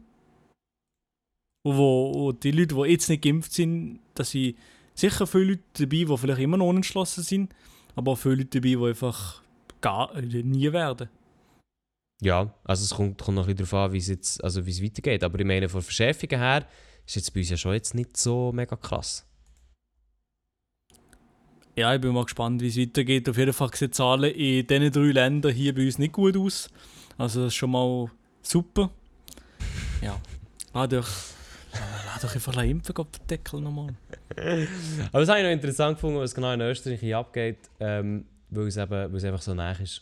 Und wo, wo die Leute, die jetzt nicht geimpft sind, da sind sicher viele Leute dabei, die vielleicht immer noch unentschlossen sind, aber auch viele Leute dabei, die einfach gar äh, nie werden. Ja, also es kommt, kommt noch ein bisschen darauf an, wie es jetzt, also wie es weitergeht. Aber ich meine, von Verschärfungen her ist jetzt bei uns ja schon jetzt nicht so mega krass. Ja, ich bin mal gespannt, wie es weitergeht. Auf jeden Fall sehen die Zahlen in diesen drei Ländern hier bei uns nicht gut aus. Also das ist schon mal super. Ja, doch, lass doch einfach impfen, auf den Deckel nochmal. [LAUGHS] Aber das habe ich noch interessant gefunden, was genau in Österreich hier abgeht, ähm, weil, es eben, weil es einfach so nah ist.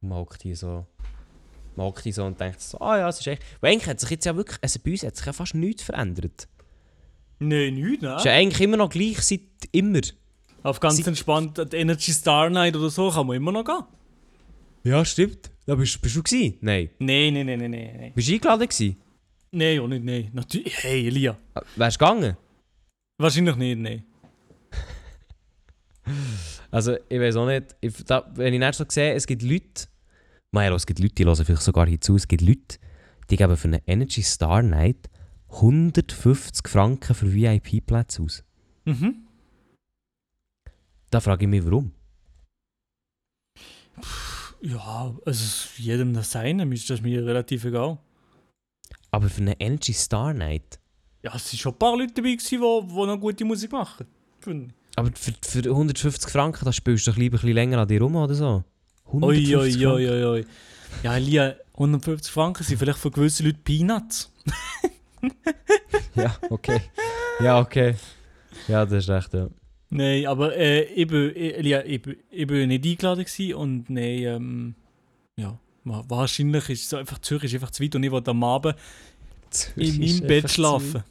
Und man hockt hier so, man hockt hier so und denkt so, ah ja, es ist echt... Weil eigentlich hat sich jetzt ja wirklich, also bei uns hat sich ja fast nichts verändert. Nein, nicht, Es ist ja ne? eigentlich immer noch gleich seit immer. Auf ganz Sie- entspannt, die Energy Star Night oder so kann man immer noch gehen. Ja, stimmt. Da bist, bist du gewesen? Nein. Nein, nein, nein, nein, nein. Bist du eingeladen gewesen? Nein, auch nicht, nein. Natürlich. Hey, Elia. Äh, Wärst du gegangen? Wahrscheinlich nicht, nein. [LAUGHS] Also, ich weiß auch nicht. Ich, da, wenn ich nicht so sehe, es gibt Leute, Maelo, es gibt Leute, die hören vielleicht sogar hier zu, es gibt Leute, die geben für eine Energy Star Night 150 Franken für VIP-Plätze aus. Mhm. Da frage ich mich, warum. Ja, also jedem das Seine, ist das mir relativ egal. Aber für eine Energy Star Night. Ja, es waren schon ein paar Leute dabei, die, die noch gute Musik machen. Aber für, für 150 Franken, da spielst du doch lieber ein bisschen länger an dir rum oder so. 150 Oi, oi, Franken. oi, oi. Ja, Elia, 150 Franken sind vielleicht für gewisse Leute Peanuts. [LAUGHS] Ja, okay. Ja, okay. Ja, das ist recht, ja. Nein, aber äh, ich, bin, ich, ich, ich bin nicht eingeladen gewesen und nein, ähm, ja, wahrscheinlich ist so einfach, Zürich ist einfach zu weit und ich wollte am Abend in meinem Bett schlafen.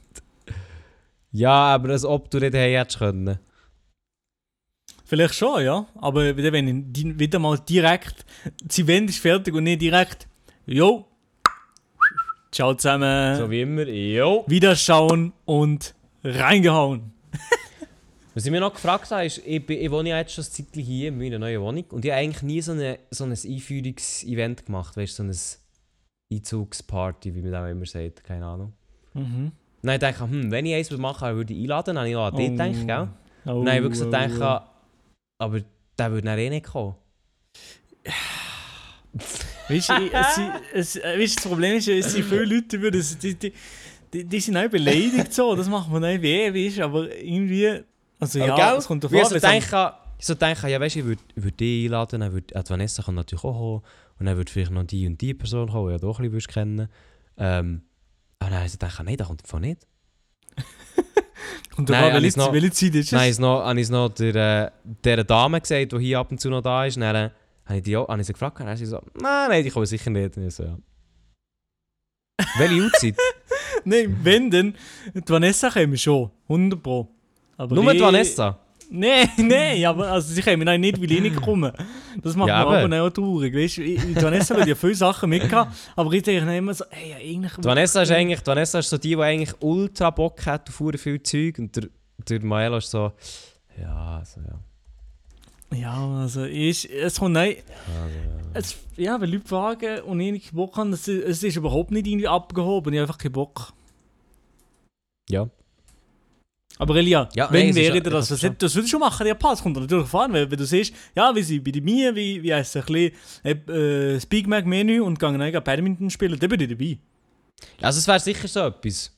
Ja, aber als ob du nicht hättest können. Vielleicht schon, ja. Aber wieder, wenn ich wieder mal direkt, das Event ist fertig und nicht direkt, jo, ciao zusammen, So wie immer. Jo. wiederschauen und reingehauen. [LAUGHS] Was ich mir noch gefragt habe, ist, ich, ich wohne ja jetzt schon ein Zeitchen hier in meiner neuen Wohnung und ich habe eigentlich nie so, eine, so ein Einführungsevent gemacht, weißt du, so ein Einzugsparty, wie man auch immer sagt, keine Ahnung. Mhm. Dann habe ich hm, wenn ich eins machen würde, würde ich einladen, dann habe ich auch an dich gedacht, gell? Oh, Und dann habe ich wirklich so oh, gedacht, aber der würde dann eh nicht kommen. Weißt du, es, es, weißt, das Problem ist, es sind viele Leute, die, die, die, die, sind auch beleidigt so, das macht man auch weh, weißt du, aber irgendwie, also ja, Aber, es kommt ich davon, so denke, ich so denke, ja weißt du, ich würde würd dich einladen, dann würde, die Vanessa kann natürlich auch kommen und dann würde vielleicht noch die und die Person kommen, die ja doch ein bisschen kennen ähm, Und dann habe ich so gedacht, nein, das kommt davon nicht. [LAUGHS] kommt Nein, davon, welche, Zeit ist es? ich es noch, habe ich es noch der, äh, der Dame gesagt, die hier ab und zu noch da ist. Und dann habe ich, die auch, habe ich sie gefragt und dann ist sie so, nein, nein, die kommen sicher nicht. Und ich so, ja. Welche Uhrzeit? [LAUGHS] Nein, wenn dann, die Vanessa käme schon, 100 Pro. Aber Nur ich- Vanessa? Nein, [LAUGHS] nein, aber also sie auch nicht, weil ich nicht komme. Das macht Ja, mir aber- auch traurig, weißt ich- die Vanessa hat ja viele Sachen mitgehabt, aber ich denke immer so, ey, ja, eigentlich... Die Vanessa ist eigentlich, Vanessa ist so die, die eigentlich ultra Bock hat auf viel Zeug. Und der, der Maelo ist so, ja, also ja. Ja, also ich, es kommt nein, Also, ja. es, ja, wenn Leute fragen und ich nicht Bock habe, es, es ist überhaupt nicht irgendwie abgehoben, ich habe einfach keinen Bock. ja. Aber Elia, Ja, nein, wenn ist wäre ja- das, das das, das, würde ich schon machen, ja, passt, kommt natürlich fahren, weil wenn du siehst, ja, wie sie bei Mie, wie, wie heisst es, ein bisschen, äh, das Big Mac Menü und gehen dann Badminton spielen, dann bin ich dabei. Also es wäre sicher so etwas.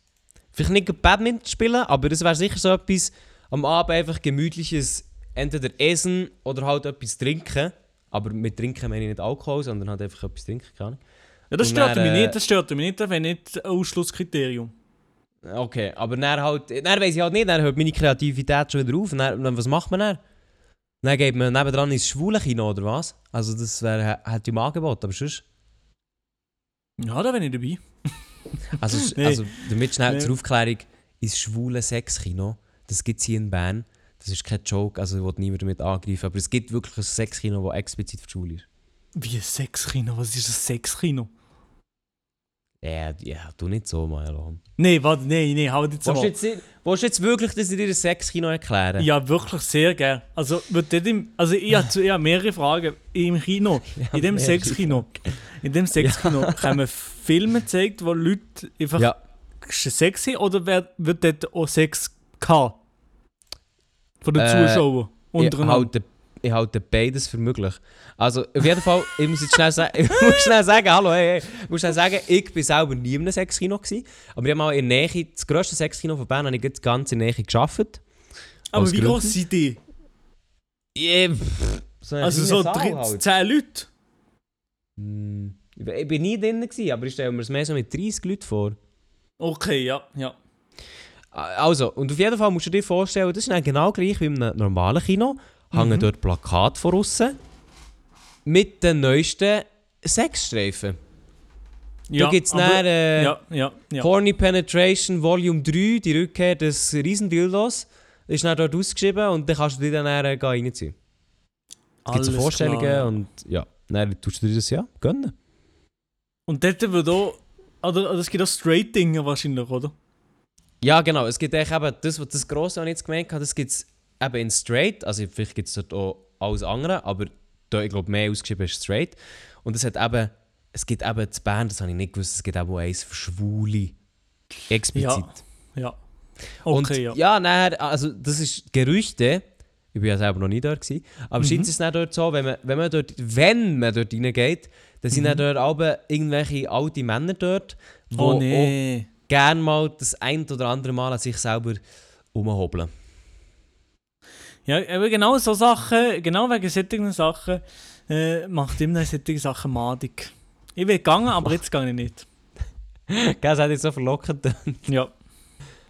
Vielleicht nicht Badminton spielen, aber es wäre sicher so etwas, am Abend einfach gemütliches, entweder Essen oder halt etwas trinken. Aber mit Trinken meine ich nicht Alkohol, sondern halt einfach etwas trinken, keine Ahnung. Ja, das stört mich äh, nicht, das stört mich nicht, das wäre nicht ein Ausschlusskriterium. Okay, aber dann halt, dann weiss ich halt nicht, dann hört meine Kreativität schon wieder auf. Und Dann, was macht man dann? Dann geht man nebendran ins schwule Kino oder was? Also das wäre, ich im Angebot, aber sonst... Ja, da bin ich dabei. [LAUGHS] Also, Nee. also damit schnell Nee. zur Aufklärung, ins schwule Sexkino, das gibt es hier in Bern. Das ist kein Joke, also ich will niemand damit angreifen, aber es gibt wirklich ein Sexkino, das explizit für die Schwule ist. Wie ein Sexkino? Was ist ein Sexkino? Ja, ja, tu nicht so, Maelo. Nee, warte, nee, nee, hau jetzt Willst du mal. jetzt, willst du jetzt wirklich, dass ich dir ein Sexkino erkläre? Ja, wirklich sehr gern. Also, wird im, also ich habe ich habe mehrere Fragen. Im Kino, [LAUGHS] in dem Sexkino, in dem Sexkino kommen Filme gezeigt, wo Leute einfach Ja, Sex haben, oder wird, dort auch Sex gehabt? Von den Äh, Zuschauern untereinander. halte, ich halte beides für möglich. Also, auf jeden Fall, ich muss jetzt schnell sagen, [LAUGHS] ich muss schnell sagen, hallo, hey, hey, ich muss schnell sagen, ich bin selber nie in einem Sexkino gewesen, aber ich habe mal in der Nähe, das grösste Sexkino von Bern, habe ich gerade ganz in der Nähe gearbeitet. Aber wie groß sind die? Pff, so Also so kleine Saal drei- halt. 10 Leute? Hm, Ich bin nie drin, gewesen, aber ich stelle mir es mehr so mit 30 Leuten vor. Okay, ja, ja. Also, und auf jeden Fall musst du dir vorstellen, das ist dann genau gleich wie einem normalen Kino. Hängen Mhm. dort Plakate von außen mit den neuesten Sexstreifen. ja da gibt es dann äh, Ja, ja, ja. Horny Penetration Volume 3, die Rückkehr des Riesendildos. Das ist dann dort ausgeschrieben und dann kannst du dir dann äh, reinziehen. Es gibt so Vorstellungen klar. und ja, dann tust du dir das ja gönnen. Und dort wird auch oder, oder es gibt auch Straight-Dinge wahrscheinlich, oder? Ja, genau. Es gibt eigentlich eben das, was das Grosse, was ich jetzt gemeint habe, das gibt es eben in Straight. Also vielleicht gibt es dort auch alles andere, aber da, ich glaube, mehr ausgeschrieben ist Straight. Und es hat eben, es gibt eben zu Bern, das habe ich nicht gewusst, es gibt eben auch eins für Schwule. Explizit. Ja. Und Okay, ja. ja, nachher, also das ist Gerüchte. Ich war ja selber noch nie dort. Gewesen, aber Mhm. scheint es nicht dort so, wenn man, wenn man dort, wenn man dort reingeht, dann sind Mhm. dann dort alle irgendwelche alte Männer dort, die Oh nee. gerne mal das ein oder andere Mal an sich selber umhobeln. Ja, aber genau so Sachen, genau wegen solchen Sachen, äh, macht immer solche Sachen madig. Ich will gegangen, aber jetzt gehe ich nicht. [LAUGHS] Gell, das hat jetzt so verlockend. Ja.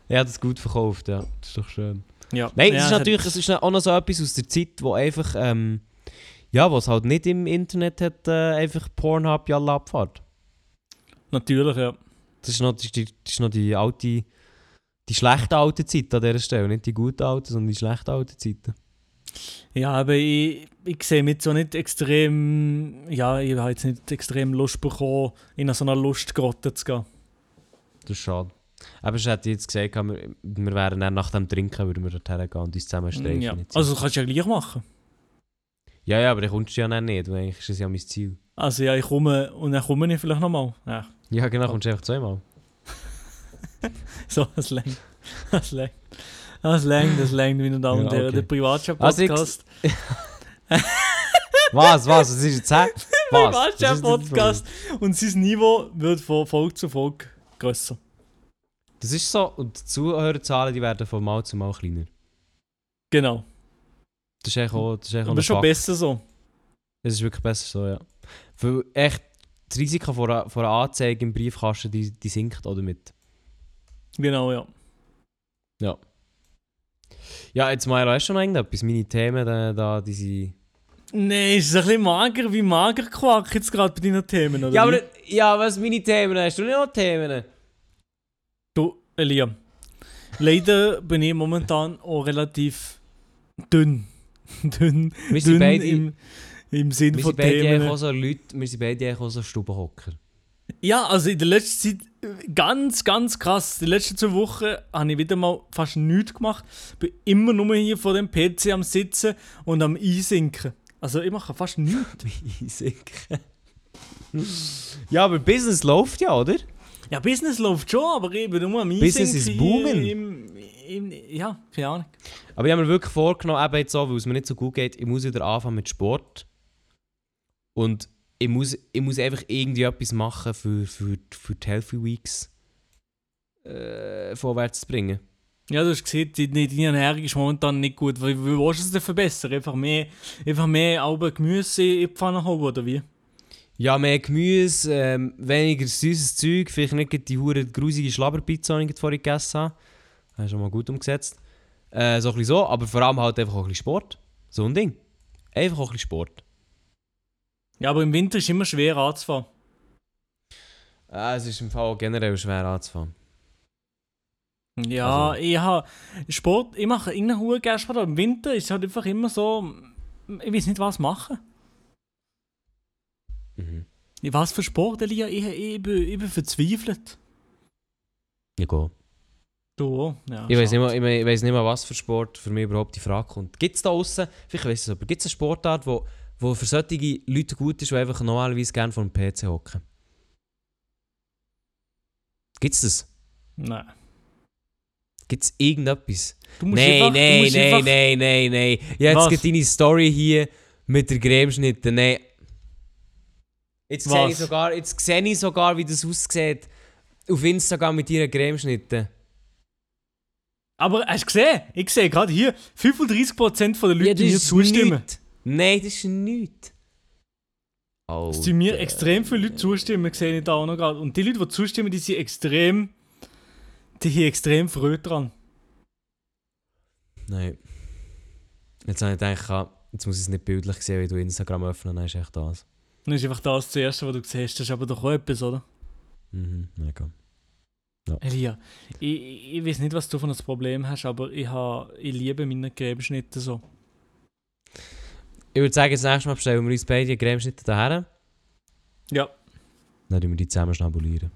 Er hat es gut verkauft, ja. Das ist doch schön. ja. Nein, ja, es ist natürlich es ist auch noch so etwas aus der Zeit, wo einfach, ähm, ja, was halt nicht im Internet hat, äh, einfach Pornhub ja abfahrt. Natürlich, ja. Das ist noch, das ist die, das ist noch die alte, die schlechte alte Zeit an dieser Stelle. Nicht die gute alte, sondern die schlechte alte Zeiten. Ja, aber ich, ich sehe mit so nicht extrem, ja, ich habe jetzt nicht extrem Lust bekommen, in so einer Lustgrotte zu gehen. Das ist schade. Aber ich hätte jetzt gesagt, wir, wir wären dann nach dem Trinken, würden wir dorthin gehen und uns zusammen streichen. Ja. Also kannst du ja gleich machen. ja, ja, aber dann kommst du ja dann nicht, weil eigentlich ist das ja mein Ziel. Also ja, ich komme und dann komme ich vielleicht nochmal. Ja, Ja, genau, kommst du einfach zweimal. [LAUGHS] so, das längt. Das längt. Das längt, das längt, meine Damen und Ja, Herren. okay. Der Privatchat-Podcast. Also [LAUGHS] Was, was, was ist jetzt? [LAUGHS] Was? Das Privatchat-Podcast. Und sein Niveau wird von Folge zu Folge grösser. Das ist so, und die Zuhörerzahlen die werden von Mal zu Mal kleiner. Genau. Das ist eigentlich auch, das ist auch Aber schon Fakt. besser so. Es ist wirklich besser so, ja. Weil echt, das Risiko einer, vor einer Anzeige im Briefkasten, die, die sinkt auch damit. Genau, ja. Ja, jetzt mal, hast du noch irgendetwas? Meine Themen, da, da die sind... Nein, ist es ein bisschen mager, wie Magerquark jetzt gerade bei deinen Themen, oder? Ja, aber, ja, was meine Themen? Hast du nicht noch Themen? Du, Elia. Leider bin ich momentan auch relativ dünn. [LAUGHS] dünn. Wir sind dünn beide, im, im Sinn wir von sind beide Themen. auch so Leute, wir sind beide auch so Stubenhocker. Ja, also in der letzten Zeit ganz, ganz krass. Die letzten zwei Wochen habe ich wieder mal fast nichts gemacht. Bin immer nur hier vor dem PC am Sitzen und am Einsinken. Also ich mache fast nichts. [LAUGHS] Einsinken. ja, aber Business läuft ja, oder? Ja, Business läuft schon, aber ich bin nur am Einsinken. Business is hier booming. Im, im, ja, keine Ahnung. Aber ich habe mir wirklich vorgenommen, eben jetzt so, weil es mir nicht so gut geht, ich muss wieder anfangen mit Sport. Und ich muss, ich muss einfach irgendwie etwas machen für, für, für die Healthy Weeks äh, vorwärts zu bringen. Ja, du hast gesehen, deine Ernährung ist momentan nicht gut. Wie, wie willst du es denn verbessern? Einfach mehr, einfach mehr Alben Gemüse in die Pfanne haben, oder wie? Ja, mehr Gemüse, ähm, weniger süßes Zeug, vielleicht nicht die hure grusige Schlabberpizza, die ich vorhin gegessen habe. Das ist schon mal gut umgesetzt. Äh, so ein bisschen so, aber vor allem halt einfach auch ein bisschen Sport. So ein Ding. Einfach auch ein bisschen Sport. Ja, aber im Winter ist es immer schwer anzufahren. Äh, es ist im Fall generell schwer anzufangen. Ja, Also- ich habe Sport, ich mache irgendeine hohe gerne Sport, aber im Winter ist es halt einfach immer so, ich weiß nicht, was machen. Mhm. Was für Sport, Elia? Ich, ich, bin, ich bin verzweifelt. Ja, go. Du? Ja, Ich weiß nicht, ich, ich weiss nicht mal, was für Sport für mich überhaupt die Frage kommt. Gibt es da außen, vielleicht weiss ich es aber, gibt es eine Sportart, wo, wo für solche Leute gut ist, die einfach normalerweise gerne vor dem PC hocken? Gibt es das? Nein. Gibt es irgendetwas? Du musst Nein, einfach, nein, musst nein, einfach, nein, nein, nein. Jetzt geht deine Story hier mit der Cremeschnitte. Nein. Jetzt sehe, ich sogar, jetzt sehe ich sogar, wie das aussieht. Auf Instagram mit ihren Cremeschnitten. Aber hast du gesehen? Ich sehe gerade hier, 35% von der Leute, die mir zustimmen. nichts. Nein, das ist nichts. Oh, Es tun mir extrem viele Leute zustimmen, sehe ich da auch noch gerade. Und die Leute, die zustimmen, die sind extrem, die sind extrem früh dran. Nein. Jetzt habe ich gedacht, ah, jetzt muss ich es nicht bildlich sehen, wie du Instagram öffnen, dann ist echt das. Dann ist einfach das das Erste, was du siehst. Das ist aber doch auch etwas, oder? Mhm, mega. Elia, ich, ich, ich weiß nicht, was du von das Problem hast, aber ich, ha, ich liebe meine Cremeschnitte so. Ich würde sagen, das nächste Mal bestellen wir uns beide Cremeschnitte daher. Ja. Dann tun wir die zusammen schnabulieren.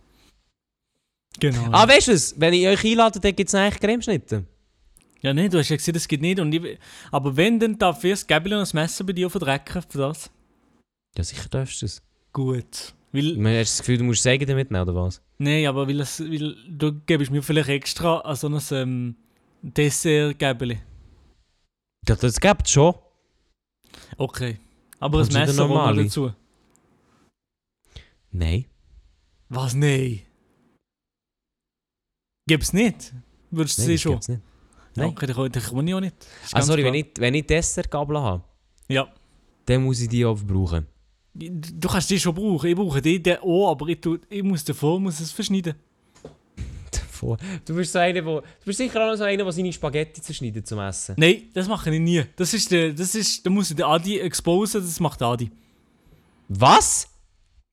Genau. Ah, weißt du was? Wenn ich euch einlade, dann gibt es eigentlich Cremeschnitte. ja, nee, du hast ja gesagt, das geht nicht. Und ich, aber wenn, dann darf ich das Gäbel und das Messer bei dir verdrecken für das. Ja, sicher darfst du es. Gut. Weil, Du hast das Gefühl, du musst Säge damit nehmen, oder was? nee, aber weil, das, weil du gibst mir vielleicht extra an so ein ähm, Dessert-Gäbeli. Ja, das gibt es schon. Okay. Aber Kommst ein Messer noch dazu. Nein. Was? Nein. Gibt's nicht? Würdest du sie schon? gibt's nicht. Nein. okay, dann, dann kann ich auch nicht. Ah, sorry, klar. wenn ich, wenn ich Dessertgabel habe, Ja. dann muss ich die auch brauchen. Du kannst die schon brauchen. Ich brauche die, die auch, aber ich, tu, ich muss davor muss es verschneiden. Davon. Du bist so einer, wo, du bist sicher auch noch so einer, der seine Spaghetti zerschneidet zum Essen. Nein, das mache ich nie. Das ist der, das ist, da muss ich den Adi exposen, das macht der Adi. Was?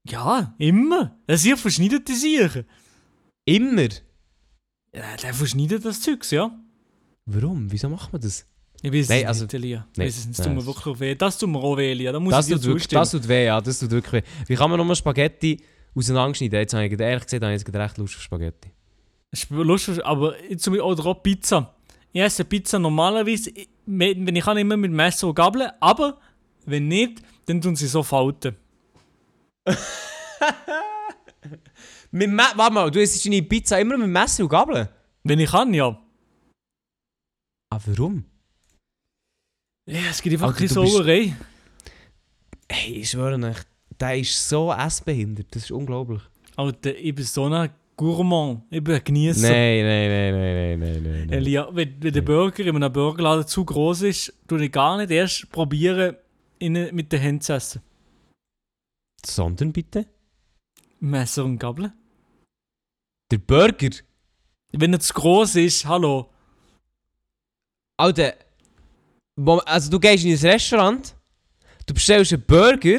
Ja, immer. Das ist verschneidet die Sachen. Immer? Ja, der verschneidet das Zeugs, ja. Warum? Wieso macht man das? Ich weiß Nein, es also- nicht, Elia. Nein, weiss es nicht. Das tut mir wirklich weh. Das tut mir auch weh, Elia. Da muss Das ich tut, wirklich, das tut weh, ja, das tut wirklich weh. Wie kann man nochmal Spaghetti auseinanderschneiden? Jetzt habe ich ehrlich gesagt, habe ich jetzt recht Lust auf Spaghetti. Es ist lustig, aber zum Beispiel auch Pizza. Ich esse Pizza normalerweise, wenn ich kann, immer mit Messer und Gabel, aber wenn nicht, dann tun sie so falten. [LAUGHS] Mit Me Warte mal, du isst deine Pizza immer mit Messer und Gabel? Wenn ich kann, ja. Ah, warum? Ja, es gibt einfach keine Sauerei. Hey, ich schwöre euch, der ist so essbehindert, das ist unglaublich. Alter, ich bin so ein Gourmand. Ich bin ein Genießer. Nein, nein, nein, nein, nein, nein, nein. Elia, wenn, wenn der Burger in einem Burgerladen zu groß ist, tue ich gar nicht erst probieren, ihn mit den Händen zu essen. Sondern bitte? Messer und Gabel. Der Burger. Wenn er zu groß ist, hallo. Alter, also du gehst in ein Restaurant, du bestellst einen Burger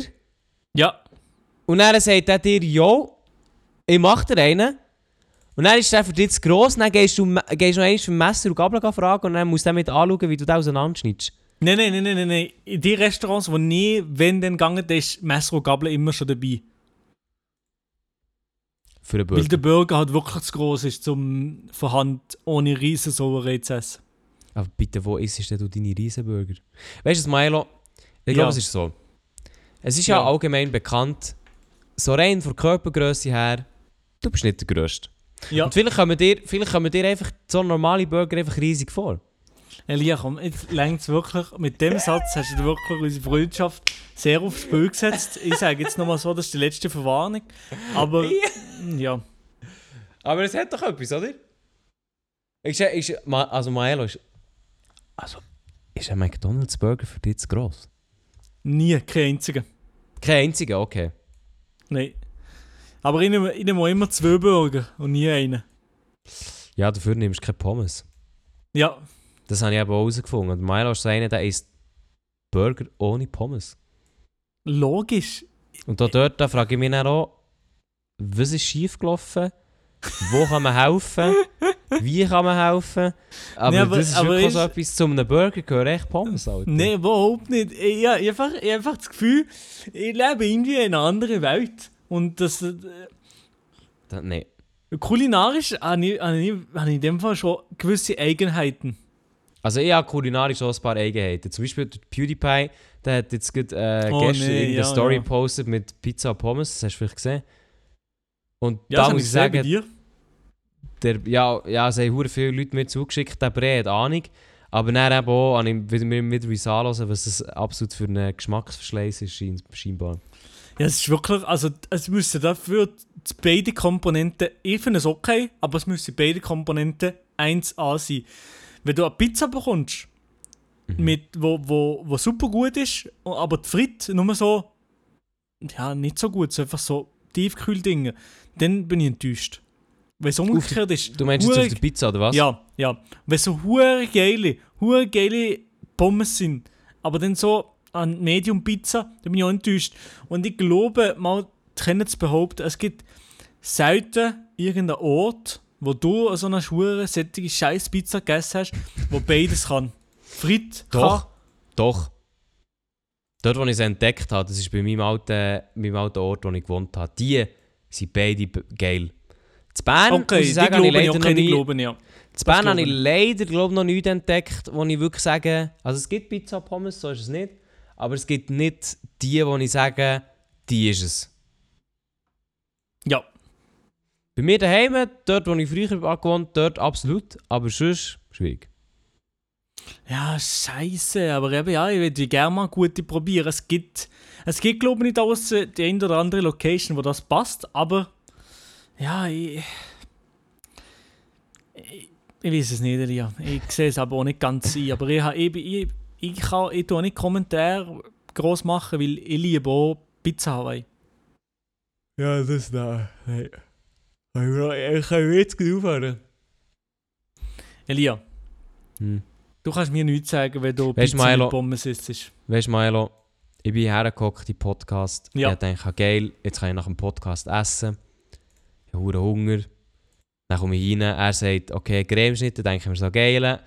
Ja, und dann sagt er dir, yo, ich mach dir einen. Und dann ist der für dich zu gross, dann gehst du, gehst du noch einmal für Messer und Gabel fragen und dann musst du damit anschauen, wie du den auseinanderschneidest. Nein, nein, nein, nein, nein. In die Restaurants, wo nie, wenn dann gegangen ist, Messer und Gabel immer schon dabei. Für Weil Burger. der Burger halt wirklich zu groß ist, um von Hand ohne riesen Sauerei zu essen. Aber bitte, wo isst denn du deine Riesenburger? Weißt du, Milo? Ich Ja. glaube, es ist so. Es ist ja, Ja. allgemein bekannt, so rein von Körpergröße her, du bist nicht der Größte. Ja, Und vielleicht kommen dir, vielleicht kommen dir einfach so normale Burger einfach riesig vor. Elia, komm, jetzt längt wirklich. Mit dem Satz hast du wirklich unsere Freundschaft sehr aufs Spiel gesetzt. Ich sage jetzt nochmal so, das ist die letzte Verwarnung. Aber, ja. Aber es hat doch etwas, oder? Ist, ist, also Maelo ist... Also, ist ein McDonalds Burger für dich zu gross? Nie, kein einziger. Kein einziger, okay. Nein. Aber ich nehme, ich nehme immer zwei Burger und nie einen. Ja, dafür nimmst du keine Pommes. Ja, Das habe ich eben auch herausgefunden. Und Maelo ist einer, der isst Burger ohne Pommes. logisch. Und da dort da frage ich mich dann auch, was ist schiefgelaufen? Wo kann man helfen? Wie kann man helfen? Aber, Nee, aber- das ist aber wirklich ist- so etwas, zu einem Burger gehört echt Pommes, Alter. Nein, überhaupt nicht. Ich, ja, ich, einfach, ich habe einfach das Gefühl, ich lebe irgendwie in einer anderen Welt. Und das äh, Da, nee. kulinarisch habe ich, habe ich, habe ich in dem Fall schon gewisse Eigenheiten. Also ich habe kulinarisch auch ein paar Eigenheiten. Zum Beispiel PewDiePie, der hat jetzt gerade, äh, Oh, gestern nee, in der ja, Story ja. gepostet mit Pizza und Pommes. Das hast du vielleicht gesehen. Und Ja, da muss ich sagen, der, ja, ja, es haben viele Leute mir zugeschickt, der Bre hat Ahnung. Aber dann eben auch, habe ich wieder, mir wieder wie anhören, was das absolut für einen Geschmacksverschleiß ist, schein- scheinbar. Ja, es ist wirklich, also es müssen dafür beide Komponenten, ich finde es okay, aber es müssen beide Komponenten 1A sein. Wenn du eine Pizza bekommst, mit, wo, wo, wo super gut ist, aber die Fritte nur so, ja, nicht so gut, so einfach so Tiefkühldinge, dann bin ich enttäuscht. Wenn es umgekehrt ist, Du meinst jetzt auf der Pizza, oder was? ja, ja. Wenn so hure geile, hure geile Pommes sind, aber dann so an Medium Pizza, dann bin ich auch enttäuscht. Und ich glaube, mal können zu behaupten, es gibt selten irgendeinen Ort, wo du so eine hure sättige scheiß Pizza gegessen hast, wo [LAUGHS] beides kann. Frit Doch. kann. Doch. Dort, wo ich es entdeckt habe, das ist bei meinem alten, meinem alten Ort, wo ich gewohnt habe, die sind beide geil. Zu Bern, Okay, muss ich sagen, ich leider okay, nie... glauben ja. Zu Bern habe ich ich. leider glaub, noch nichts entdeckt, wo ich wirklich sage, also es gibt Pizza Pommes, so ist es nicht, aber es gibt nicht die, wo ich sage, die ist es. Ja. Bei mir daheim, dort wo ich früher gewohnt dort absolut, aber sonst schwierig. Ja, scheiße, aber eben, ja, ich würde gerne mal gute probieren. Es gibt, es gibt glaube ich nicht aus die eine oder andere Location, wo das passt, aber ja, ich, ich, ich weiß es nicht, Elia. Ich sehe es aber auch nicht ganz ein, aber ich, habe- ich, ich, ich kann ich tue nicht Kommentare groß machen, weil ich liebe auch Pizza Hawaii. Ja, das da. Hey. Ich kann jetzt gut aufhören. Elia, Hm. du kannst mir nichts sagen, wenn du Weisst, Pizza Milo- mit Pommes isst. Weißt du, Milo, ich bin hergeguckt in den Podcast. Ja. Ich dachte, geil, jetzt kann ich nach dem Podcast essen. Ich habe Hunger. Dann komme ich rein, er sagt, okay, Cremeschnitte, denke ich mir so, geil.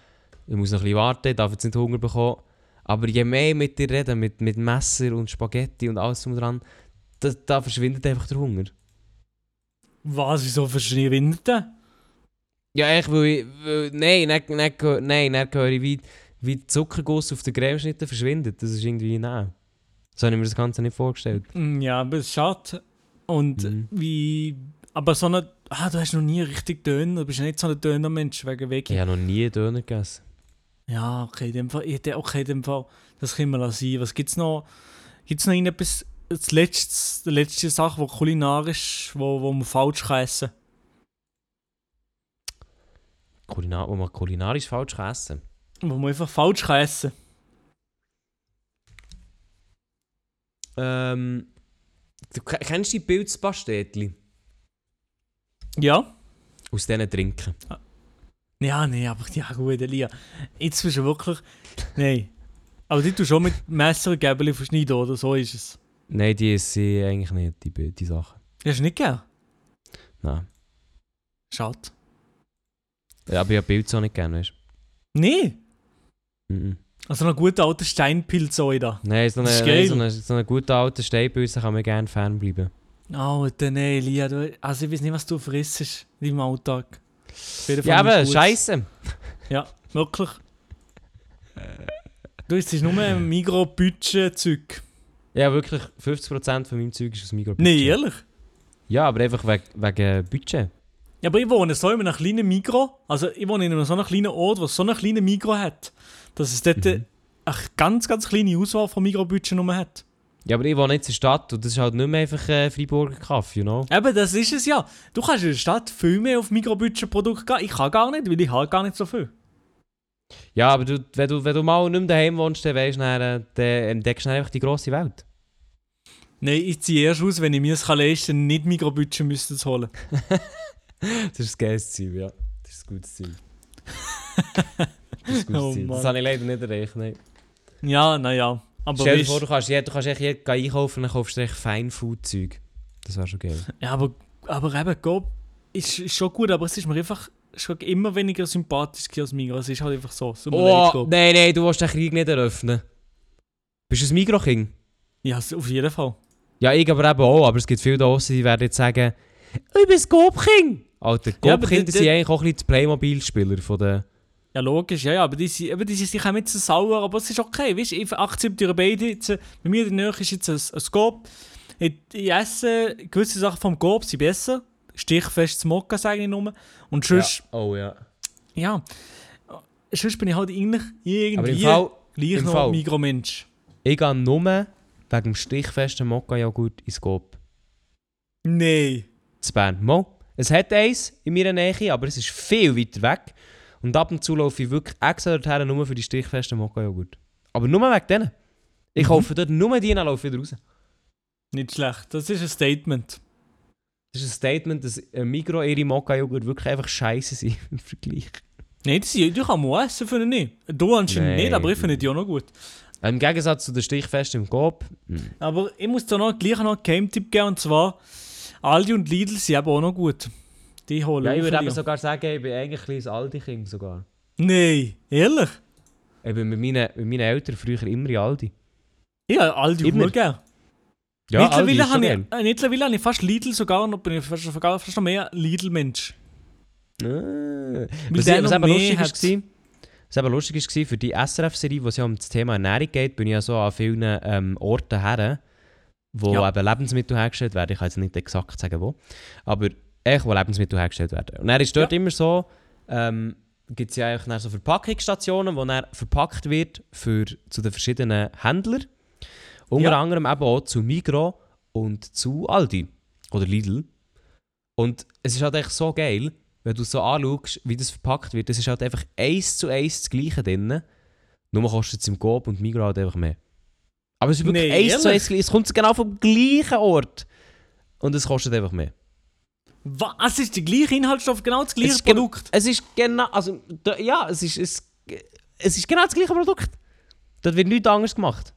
Ich muss noch ein bisschen warten, ich darf jetzt nicht Hunger bekommen. Aber je mehr mit dir reden, mit, mit Messer und Spaghetti und alles drum dran, da, da verschwindet einfach der Hunger. Was, wieso verschwindet der? Ja, ich will, weil, nein, nicht, nein, dann höre ich, wie, wie der Zuckerguss auf den Cremeschnitten verschwindet. Das ist irgendwie, nein. So habe ich mir das Ganze nicht vorgestellt. Mm, Ja, aber schade. Und Mhm. wie. Aber so eine. Ah, du hast noch nie richtig Döner. Du bist nicht so ein Döner-Mensch wegen Weg. Ich habe noch nie Döner gegessen. Ja, okay, in dem Fall. Okay, in dem Fall. Das können wir lassen. Was gibt's noch? Gibt's noch irgendetwas. Das letzte, die letzte Sache, die kulinarisch, wo, wo man falsch kann essen Kulinar wo man kulinarisch falsch kann essen Wo man einfach falsch kann essen Ähm. Du ke- kennst die Pilzpastetli? Ja? Aus diesen Trinken. Ja, nee, aber ja gut, Elia. Jetzt bist du wirklich. Nein. Aber die du schon mit Messer und Gäbeli verschneiden, oder? So ist es. Nein, die ich eigentlich nicht, die, die Sachen. Hast du nicht gern? Nein. Schade. Ja, aber ich habe Pilze auch nicht gerne, weißt Nee. du? Mhm. Also noch guter alter Steinpilz da. Nein, so nein, so eine, so eine gute alte Steinpilze kann man gerne Fan bleiben. Oh, dann nee, Elia. Du, also ich weiß nicht, was du frisst in deinem Alltag. Ja, aber. Scheiße. Ja, wirklich. Du, es ist nur ein Migros-Budget-Zeug. Ja, wirklich 50% von meinem Zeug ist aus Migros. Nee, ehrlich? Ja, aber einfach wegen, wegen Budget. Ja, aber ich wohne so in einem kleinen Migros. Also ich wohne in einem so einem kleinen Ort, was so einen kleinen Migros hat. Dass es dort Mhm. eine ganz, ganz kleine Auswahl von Migros-Budget nur hat. Ja, aber ich wohne jetzt in der Stadt und das ist halt nicht mehr einfach äh, Freiburger Kaffee, you know? Eben, das ist es ja. Du kannst in der Stadt viel mehr auf Migros-Budget-Produkte gehen. Ich kann gar nicht, weil ich habe gar nicht so viel. Ja, aber du, wenn, du, wenn du mal nicht mehr daheim wohnst, dann weißt du, dann, äh, dann entdeckst du einfach die grosse Welt. Nein, ich ziehe erst aus, wenn ich mir es kann leisten nicht Migros-Budget müsste zu holen. [LAUGHS] Das ist ein geiles Ziel, ja. Das ist ein gutes Ziel. [LAUGHS] das ist ein gutes Oh Ziel. Das habe ich leider nicht erreicht, nein. Ja, naja. Aber Stell dir vor, du kannst, ja, du kannst echt jeden einkaufen und dann kaufst du echt Feinfood-Zeug. Das wäre schon geil. Ja, aber, aber eben, Go ist, ist schon gut, aber es ist mir einfach schon immer weniger sympathisch als Migros. Es ist halt einfach so. so Oh, nein, nein, du willst den Krieg nicht eröffnen. Bist du ein Mikro-King? Ja, auf jeden Fall. Ja, ich aber eben auch, aber es gibt viele da draussen, die werden jetzt sagen, ich bin ein Gob-King. Alter, Ja, Gob-Kinder die- sind eigentlich auch ein bisschen die Playmobil-Spieler von den... Ja, logisch, ja, ja, aber die, sind- eben, die sind sich auch mit so sauer, aber es ist okay, weißt du, ich akzeptiere beide jetzt. Bei mir in der Nähe ist jetzt ein, ein Scope. Ich, ich esse gewisse Sachen vom Coop sind besser. Stichfestes Mokka, sage ich nur. Und sonst, Oh ja. ja, sonst bin ich halt eigentlich irgendwie Aber im Fall, gleich im noch Fall- Mikromensch. ich gehe nur wegen dem stichfesten Mokka-Joghurt ins Gob. Nein. zu Bern. Mo, es hat eins in meiner Nähe, aber es ist viel weiter weg. Und ab und zu laufe ich wirklich extra dorthin, nur für die stichfesten Mokka-Joghurt. Aber nur wegen denen. Ich Mhm. kaufe dort nur die und laufe wieder raus. Nicht schlecht. Das ist ein Statement. Das ist ein Statement, dass ein Migro ihre Mokka-Joghurt wirklich einfach scheiße sind [LAUGHS] im Vergleich. Nein, die, die kann man essen, finde ich nicht. Du anscheinend Nein. nicht, aber ich finde die auch noch gut. Im Gegensatz zu den stichfesten im Coop. hm. Aber ich muss da noch gleich noch einen Game-Tipp geben, und zwar Aldi und Lidl sind eben auch noch gut. Die holen Ja, ich würde eben dir. sogar sagen, ich bin eigentlich ein kleines Aldi-Kind sogar. Nein, ehrlich? Ich bin mit meinen, mit meinen Eltern früher immer in Aldi. Ja, Aldi Immer. gern. Ja, Aldi mittlerweile schon habe ich, äh, mittlerweile habe ich fast Lidl sogar noch, bin ich fast, fast noch mehr Lidl-Mensch. Ah. Was, lustig hat. war, was eben lustig war, für die SRF-Serie, wo es ja um das Thema Ernährung geht, bin ich ja so an vielen ähm, Orten her, wo Ja. eben Lebensmittel hergestellt werden. Ich kann jetzt nicht exakt sagen, wo. Aber echt, wo Lebensmittel hergestellt werden. Und dann ist dort Ja. immer so, ähm, gibt es ja eigentlich so Verpackungsstationen, wo dann verpackt wird für, zu den verschiedenen Händlern. Unter Ja. anderem eben auch zu Migros und zu Aldi oder Lidl. Und es ist halt echt so geil, wenn du so anschaust, wie das verpackt wird. Es ist halt einfach eins zu eins das Gleiche drin. Nur kostet es im Coop und Migros halt einfach mehr. Aber es ist wirklich Nee, eins zu eins. Es kommt genau vom gleichen Ort. Und es kostet einfach mehr. Was ist der gleiche Inhaltsstoff, genau das Es gleiche gen- Produkt? Es ist genau, also, da, ja, es ist, es, es ist genau das gleiche Produkt. Das wird nichts anderes gemacht.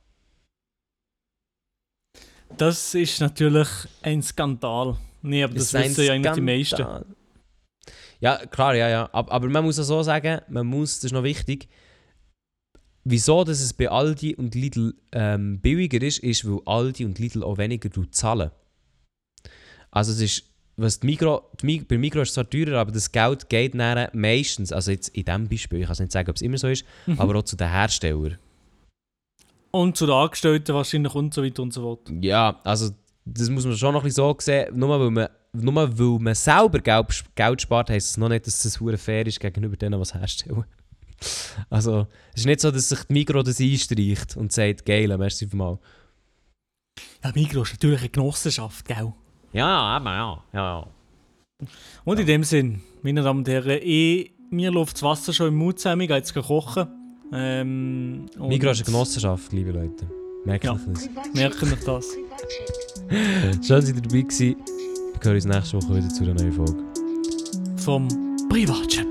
Das ist natürlich ein Skandal. Nee, aber das wissen ja eigentlich die meisten. Ja, klar, ja, ja. Aber, aber man muss auch so sagen, man muss, das ist noch wichtig, wieso dass es bei Aldi und Lidl ähm, billiger ist, ist, weil Aldi und Lidl auch weniger zahlen. Also es ist, was die Migro, die Mig bei Migros ist es zwar teurer, aber das Geld geht dann meistens, also jetzt in diesem Beispiel, ich kann es nicht sagen, ob es immer so ist, Mhm. aber auch zu den Herstellern. Und zu den Angestellten wahrscheinlich und so weiter und so fort. Ja, also das muss man schon noch ein bisschen so sehen. Nur weil man, nur weil man selber Geld, Geld spart, heisst es noch nicht, dass es hure fair ist gegenüber denen, es herstellen. [LAUGHS] Also, es ist nicht so, dass sich die Migros das einstreicht und sagt, geil, merci vielmals. Ja, Migros ist natürlich eine Genossenschaft, gell? Ja, aber ja, ja, ja. Und in dem Sinn, meine Damen und Herren, ich, mir läuft das Wasser schon im Mund zusammen, ich gehe jetzt kochen. Ähm, Migros ist eine Genossenschaft, liebe Leute. Merkt Ja. euch das. Merken wir das. [LAUGHS] Schön, dass ihr dabei gewesen. Wir hören uns nächste Woche wieder zu einer neuen Folge. Vom Privatchat-Podcast.